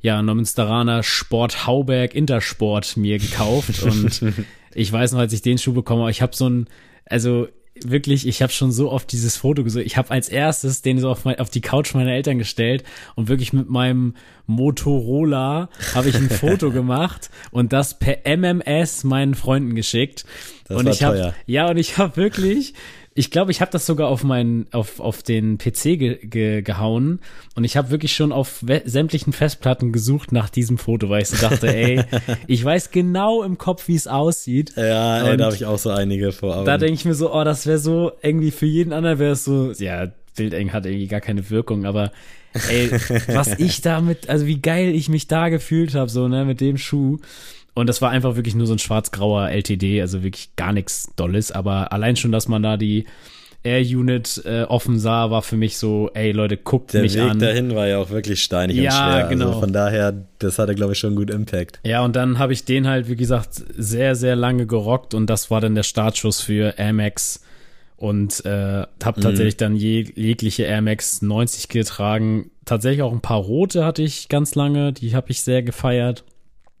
ja, Neumünsteraner Sport Hauberg Intersport mir gekauft. und (laughs) ich weiß noch, als ich den Schuh bekomme, ich habe so ein, also wirklich, ich habe schon so oft dieses Foto gesehen. Ich habe als erstes den so auf, mein, auf die Couch meiner Eltern gestellt und wirklich mit meinem Motorola habe ich ein (laughs) Foto gemacht und das per MMS meinen Freunden geschickt. Das und war ich hab, teuer. Ja, und ich habe wirklich ich glaube, ich habe das sogar auf meinen, auf, auf den PC ge, ge, gehauen und ich habe wirklich schon auf sämtlichen Festplatten gesucht nach diesem Foto, weil ich so dachte, (laughs) ey, ich weiß genau im Kopf, wie es aussieht. Ja, ey, da habe ich auch so einige vor Augen. Da denke ich mir so, oh, das wäre so irgendwie für jeden anderen wäre es so, ja, Bildeng hat irgendwie gar keine Wirkung, aber ey, (laughs) was ich damit, also wie geil ich mich da gefühlt habe, so, ne, mit dem Schuh. Und das war einfach wirklich nur so ein schwarz-grauer LTD, also wirklich gar nichts Dolles. Aber allein schon, dass man da die Air Unit äh, offen sah, war für mich so, ey Leute, guckt Der mich Weg an. dahin war ja auch wirklich steinig Ja, und schwer. genau. Also von daher, das hatte, glaube ich, schon gut Impact. Ja, und dann habe ich den halt, wie gesagt, sehr, sehr lange gerockt und das war dann der Startschuss für Air Max und äh, habe Mhm. tatsächlich dann je, jegliche Air Max 90 getragen. Tatsächlich auch ein paar rote hatte ich ganz lange, die habe ich sehr gefeiert.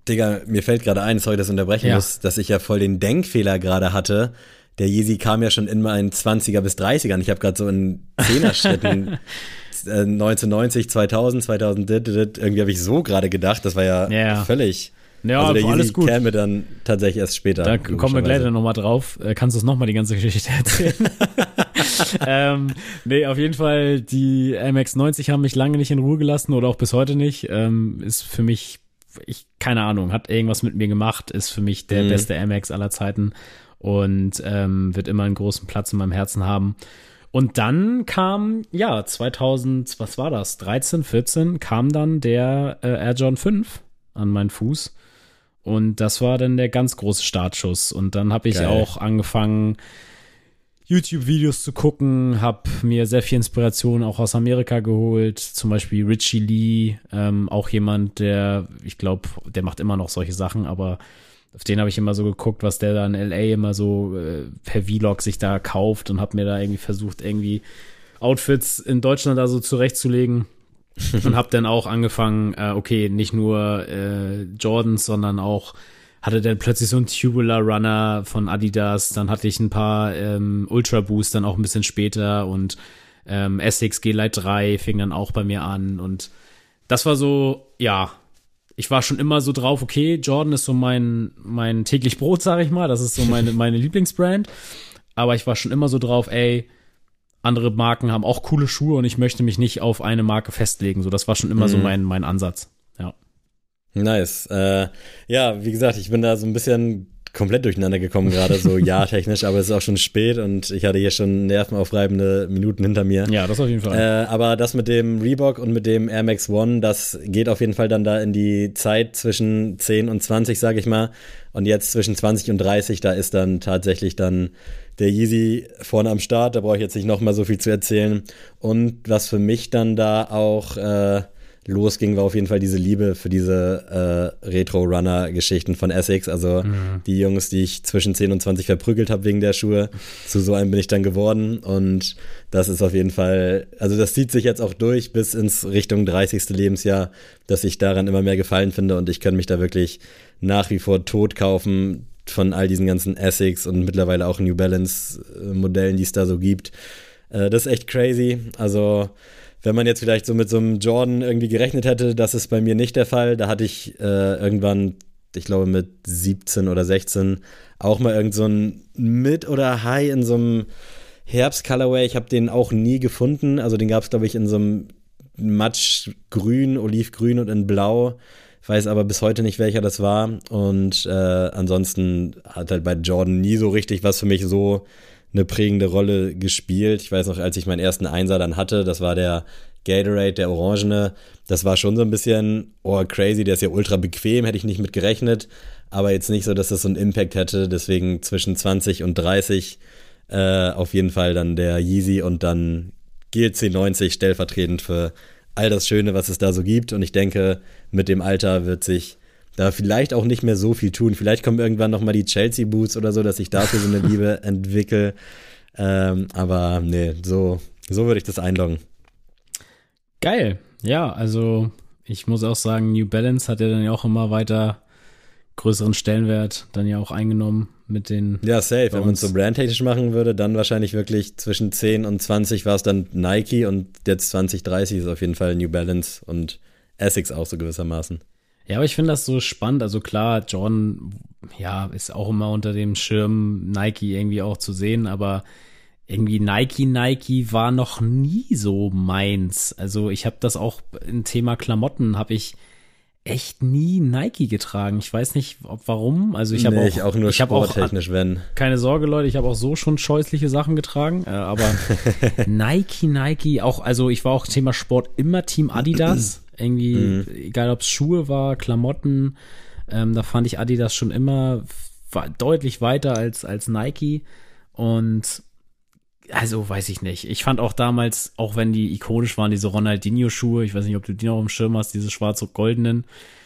Digga, mir fällt gerade ein, sorry, dass ich unterbrechen Ja. muss, dass ich ja voll den Denkfehler gerade hatte. Der Yeezy kam ja schon in meinen 20er bis 30ern. Ich habe gerade so in 10er Schritten (laughs) äh, 1990, 2000, 2000, dit, dit, dit. irgendwie habe ich so gerade gedacht. Das war ja, Ja. völlig. Ja, also der alles Yeezy gut. käme dann tatsächlich erst später. Da kommen wir gleich nochmal drauf. Äh, Kannst du uns nochmal die ganze Geschichte (laughs) erzählen? (laughs) ähm, nee, auf jeden Fall, die MX90 haben mich lange nicht in Ruhe gelassen oder auch bis heute nicht. Ähm, ist für mich, ich, keine Ahnung, hat irgendwas mit mir gemacht, ist für mich der Mhm. beste MX aller Zeiten und ähm, wird immer einen großen Platz in meinem Herzen haben. Und dann kam, ja, 2000, was war das? 13, 14 kam dann der äh, Air John 5 an meinen Fuß. Und das war dann der ganz große Startschuss. Und dann habe ich Geil. auch angefangen, YouTube-Videos zu gucken, habe mir sehr viel Inspiration auch aus Amerika geholt, zum Beispiel Richie Lee, ähm, auch jemand, der, ich glaube, der macht immer noch solche Sachen, aber auf den habe ich immer so geguckt, was der da in LA immer so äh, per Vlog sich da kauft und habe mir da irgendwie versucht, irgendwie Outfits in Deutschland da so zurechtzulegen (laughs) und habe dann auch angefangen, äh, okay, nicht nur äh, Jordans, sondern auch hatte dann plötzlich so einen Tubular Runner von Adidas, dann hatte ich ein paar ähm, Ultra Boost dann auch ein bisschen später und ähm, Essex G-Lite 3 fing dann auch bei mir an und das war so, ja, ich war schon immer so drauf, okay, Jordan ist so mein, mein täglich Brot, sag ich mal, das ist so meine, (laughs) meine Lieblingsbrand, aber ich war schon immer so drauf, ey, andere Marken haben auch coole Schuhe und ich möchte mich nicht auf eine Marke festlegen, so das war schon immer so Mhm. mein, mein Ansatz. Nice. Äh, ja, wie gesagt, ich bin da so ein bisschen komplett durcheinander gekommen gerade, so jahrtechnisch, (laughs) aber es ist auch schon spät und ich hatte hier schon nervenaufreibende Minuten hinter mir. Ja, das auf jeden Fall. Äh, aber das mit dem Reebok und mit dem Air Max One, das geht auf jeden Fall dann da in die Zeit zwischen 10 und 20, sage ich mal. Und jetzt zwischen 20 und 30, da ist dann tatsächlich dann der Yeezy vorne am Start. Da brauche ich jetzt nicht noch mal so viel zu erzählen. Und was für mich dann da auch äh, losging, war auf jeden Fall diese Liebe für diese äh, Retro-Runner-Geschichten von Essex. Also die Jungs, die ich zwischen 10 und 20 verprügelt habe wegen der Schuhe. Zu so einem bin ich dann geworden. Und das ist auf jeden Fall, also das zieht sich jetzt auch durch bis ins Richtung 30. Lebensjahr, dass ich daran immer mehr Gefallen finde. Und ich kann mich da wirklich nach wie vor tot kaufen von all diesen ganzen Essex und mittlerweile auch New Balance äh, Modellen, die es da so gibt. Äh, das ist echt crazy. Also wenn man jetzt vielleicht so mit so einem Jordan irgendwie gerechnet hätte, das ist bei mir nicht der Fall. Da hatte ich äh, irgendwann, ich glaube mit 17 oder 16, auch mal irgend so ein Mid oder High in so einem Herbst-Colorway. Ich habe den auch nie gefunden. Also den gab es, glaube ich, in so einem Matschgrün, Olivgrün und in Blau. Ich weiß aber bis heute nicht, welcher das war. Und äh, ansonsten hat halt bei Jordan nie so richtig was für mich so eine prägende Rolle gespielt. Ich weiß noch, als ich meinen ersten Einser dann hatte, das war der Gatorade, der Orangene. Das war schon so ein bisschen, oh crazy, der ist ja ultra bequem, hätte ich nicht mit gerechnet. Aber jetzt nicht so, dass das so einen Impact hätte. Deswegen zwischen 20 und 30 äh, auf jeden Fall dann der Yeezy und dann GLC 90 stellvertretend für all das Schöne, was es da so gibt. Und ich denke, mit dem Alter wird sich da vielleicht auch nicht mehr so viel tun. Vielleicht kommen irgendwann noch mal die Chelsea Boots oder so, dass ich dafür so eine (laughs) Liebe entwickle. Ähm, aber nee, so, so würde ich das einloggen. Geil. Ja, also ich muss auch sagen, New Balance hat ja dann ja auch immer weiter größeren Stellenwert dann ja auch eingenommen mit den. Ja, safe. Wenn man es so brandtechnisch machen würde, dann wahrscheinlich wirklich zwischen 10 und 20 war es dann Nike und jetzt 20, 30 ist auf jeden Fall New Balance und Essex auch so gewissermaßen. Ja, aber ich finde das so spannend. Also klar, Jordan, ja, ist auch immer unter dem Schirm Nike irgendwie auch zu sehen, aber irgendwie Nike, Nike war noch nie so meins. Also ich habe das auch im Thema Klamotten, habe ich echt nie Nike getragen. Ich weiß nicht, ob warum. Also ich habe nee, auch, ich auch nur ich hab auch, sporttechnisch, wenn. keine Sorge, Leute, ich habe auch so schon scheußliche Sachen getragen, äh, aber (laughs) Nike, Nike, auch, also ich war auch Thema Sport immer Team Adidas. (clears throat) Irgendwie, Mhm. egal ob es Schuhe war, Klamotten, ähm, da fand ich Adidas schon immer deutlich weiter als, als Nike. Und also weiß ich nicht. Ich fand auch damals, auch wenn die ikonisch waren, diese Ronaldinho-Schuhe, ich weiß nicht, ob du die noch im Schirm hast, diese schwarz-goldenen.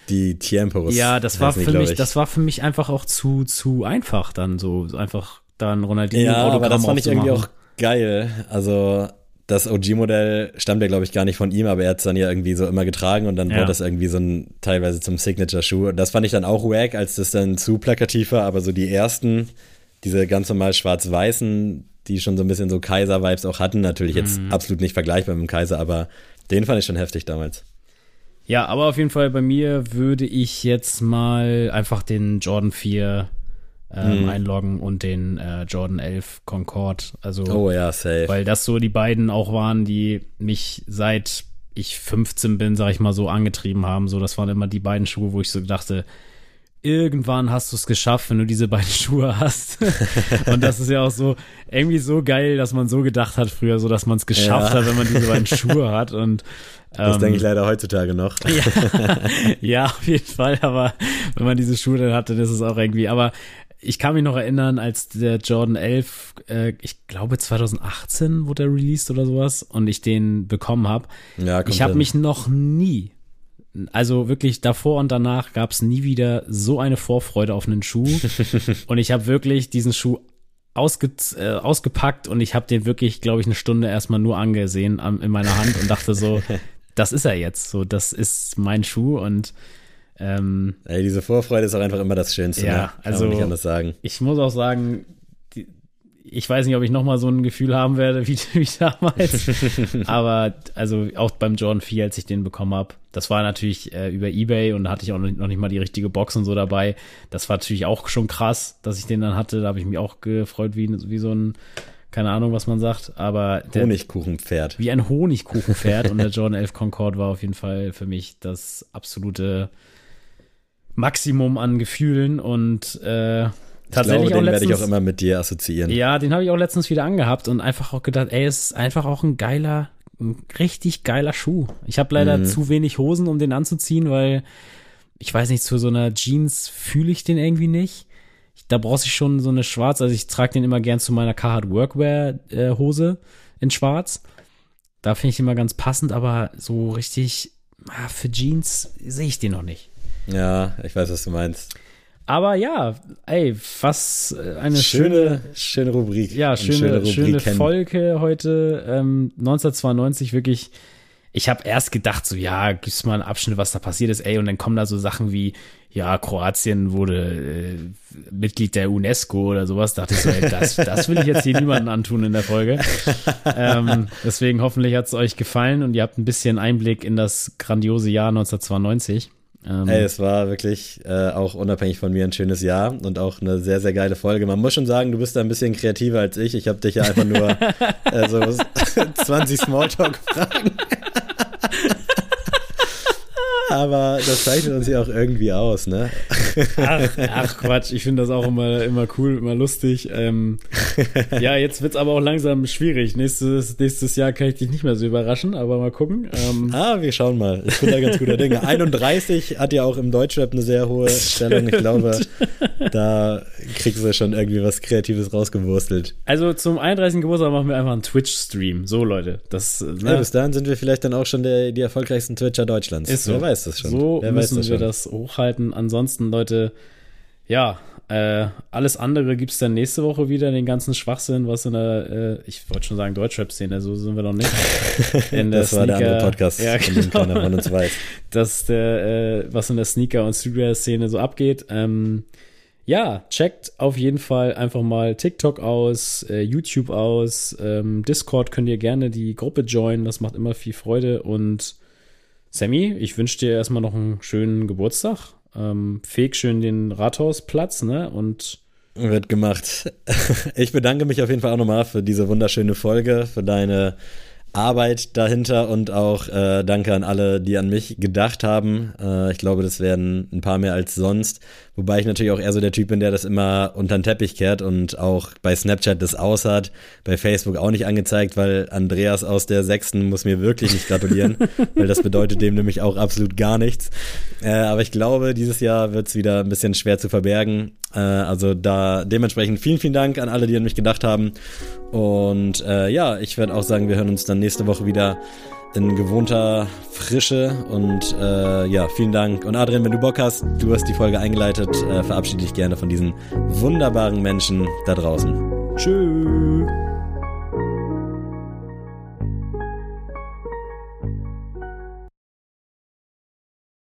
Die Tiempos. Ja, das war heißen die, für glaub mich, ich. das war für mich einfach auch zu, zu einfach dann so, einfach dann Ronaldinho Ja, aber das fand ich irgendwie auch geil. Also das OG-Modell stammt ja, glaube ich, gar nicht von ihm, aber er hat es dann ja irgendwie so immer getragen und dann Ja. wurde das irgendwie so ein teilweise zum Signature-Schuh. Das fand ich dann auch wack, als das dann zu plakativ war, aber so die ersten, diese ganz normal schwarz-weißen, die schon so ein bisschen so Kaiser-Vibes auch hatten, natürlich jetzt Mhm. absolut nicht vergleichbar mit dem Kaiser, aber den fand ich schon heftig damals. Ja, aber auf jeden Fall bei mir würde ich jetzt mal einfach den Jordan 4 ähm, Mhm. einloggen und den äh, Jordan 11 Concorde. Also, Oh ja, safe. weil das so die beiden auch waren, die mich seit ich 15 bin, sag ich mal so, angetrieben haben. So, das waren immer die beiden Schuhe, wo ich so dachte, irgendwann hast du es geschafft, wenn du diese beiden (laughs) Schuhe hast. (laughs) und das ist ja auch so irgendwie so geil, dass man so gedacht hat früher, so dass man es geschafft Ja. hat, wenn man diese beiden Schuhe hat. Und das ähm, denke ich leider heutzutage noch. (laughs) ja, ja, auf jeden Fall, aber wenn man diese Schuhe dann hatte, das ist auch irgendwie, aber ich kann mich noch erinnern, als der Jordan 11, äh, ich glaube 2018 wurde er released oder sowas und ich den bekommen habe. Ja, Ich habe mich noch nie, also wirklich davor und danach gab es nie wieder so eine Vorfreude auf einen Schuh (laughs) und ich habe wirklich diesen Schuh ausge, äh, ausgepackt und ich habe den wirklich, glaube ich, eine Stunde erstmal nur angesehen am, in meiner Hand und dachte so, (laughs) das ist er jetzt, so das ist mein Schuh und ähm, Ey, diese Vorfreude ist auch einfach immer das Schönste. Ja, ne? Also- nicht anders sagen. ich muss auch sagen, ich weiß nicht, ob ich noch mal so ein Gefühl haben werde wie, (laughs) wie damals, (laughs) aber also auch beim Jordan 4, als ich den bekommen habe, das war natürlich äh, über Ebay und da hatte ich auch noch nicht, noch nicht mal die richtige Box und so dabei. Das war natürlich auch schon krass, dass ich den dann hatte. Da habe ich mich auch gefreut, wie, wie so ein, keine Ahnung, was man sagt, aber der, Honigkuchenpferd. wie ein Honigkuchenpferd und der Jordan 11 Concorde war auf jeden Fall für mich das absolute Maximum an Gefühlen und äh, Ich tatsächlich glaube, den auch werde ich letztens. auch immer mit dir assoziieren. ja, den habe ich auch letztens wieder angehabt und einfach auch gedacht, ey, es ist einfach auch ein geiler, ein richtig geiler Schuh. Ich habe leider Mhm. zu wenig Hosen, um den anzuziehen, weil ich weiß nicht, zu so einer Jeans fühle ich den irgendwie nicht. Ich, da brauche ich schon so eine schwarz, also ich trage den immer gern zu meiner Carhartt Workwear äh, Hose in schwarz. Da finde ich den immer ganz passend, aber so richtig ah, für Jeans sehe ich den noch nicht. Ja, ich weiß, was du meinst. Aber ja, ey, was äh, eine schöne, Schöne, schöne Rubrik. ja, schöne, schöne, Rubriken. Folge heute. Ähm, 1992 wirklich. Ich habe erst gedacht, so ja, gibt's mal einen Abschnitt, was da passiert ist, ey, und dann kommen da so Sachen wie, ja, Kroatien wurde äh, Mitglied der UNESCO oder sowas. Dachte ich so, ey, das, (laughs) das will ich jetzt hier niemandem antun in der Folge. ähm, deswegen hoffentlich hat's euch gefallen und ihr habt ein bisschen Einblick in das grandiose Jahr 1992. Ähm, Ey, es war wirklich äh, auch unabhängig von mir ein schönes Jahr und auch eine sehr, sehr geile Folge. Man muss schon sagen, du bist da ein bisschen kreativer als ich. Ich habe dich ja einfach nur (laughs) äh, so (laughs) 20 Smalltalk-Fragen. Aber das zeichnet uns ja auch irgendwie aus, ne? Ach, ach Quatsch, ich finde das auch immer, immer cool, immer lustig. Ähm, ja, jetzt wird's aber auch langsam schwierig. Nächstes, nächstes Jahr kann ich dich nicht mehr so überraschen, aber mal gucken. Ähm, Ah, wir schauen mal. Ich bin da ganz guter Dinge. (laughs) 31 hat ja auch im Deutschrap eine sehr hohe Stellung. Ich glaube, da kriegst du schon irgendwie was Kreatives rausgewurstelt. also zum 31. Geburtstag machen wir einfach einen Twitch-Stream. So, Leute. Das äh, Ja, ne, bis dahin sind wir vielleicht dann auch schon der, die erfolgreichsten Twitcher Deutschlands. ist so. Wer weiß das schon. So Wer müssen das wir schon. das hochhalten. Ansonsten, Leute, ja, äh, alles andere gibt's dann nächste Woche wieder, den ganzen Schwachsinn, was in der, äh, ich wollte schon sagen Deutschrap-Szene, so sind wir noch nicht. (laughs) In der Das war der andere Sneaker- Podcast, Ja, genau. keiner von uns weiß. (laughs) dass der, äh, was in der Sneaker- und Streetwear-Szene so abgeht. Ähm, ja, checkt auf jeden Fall einfach mal TikTok aus, äh, YouTube aus, ähm, Discord könnt ihr gerne die Gruppe joinen, das macht immer viel Freude. Und Sammy, ich wünsche dir erstmal noch einen schönen Geburtstag. Ähm, feg schön den Rathausplatz, ne? Und Wird gemacht. (laughs) Ich bedanke mich auf jeden Fall auch nochmal für diese wunderschöne Folge, für deine Arbeit dahinter und auch äh, danke an alle, die an mich gedacht haben. Äh, ich glaube, das werden ein paar mehr als sonst. Wobei ich natürlich auch eher so der Typ bin, der das immer unter den Teppich kehrt und auch bei Snapchat das aus hat, bei Facebook auch nicht angezeigt, weil Andreas aus der sechsten muss mir wirklich nicht gratulieren, (laughs) weil das bedeutet dem nämlich auch absolut gar nichts. Äh, aber ich glaube, dieses Jahr wird es wieder ein bisschen schwer zu verbergen. Äh, also da dementsprechend vielen, vielen Dank an alle, die an mich gedacht haben. Und äh, ja, ich werde auch sagen, wir hören uns dann nächste Woche wieder in gewohnter Frische. Und äh, ja, vielen Dank. Und Adrian, wenn du Bock hast, du hast die Folge eingeleitet, äh, verabschiede dich gerne von diesen wunderbaren Menschen da draußen. Tschüss.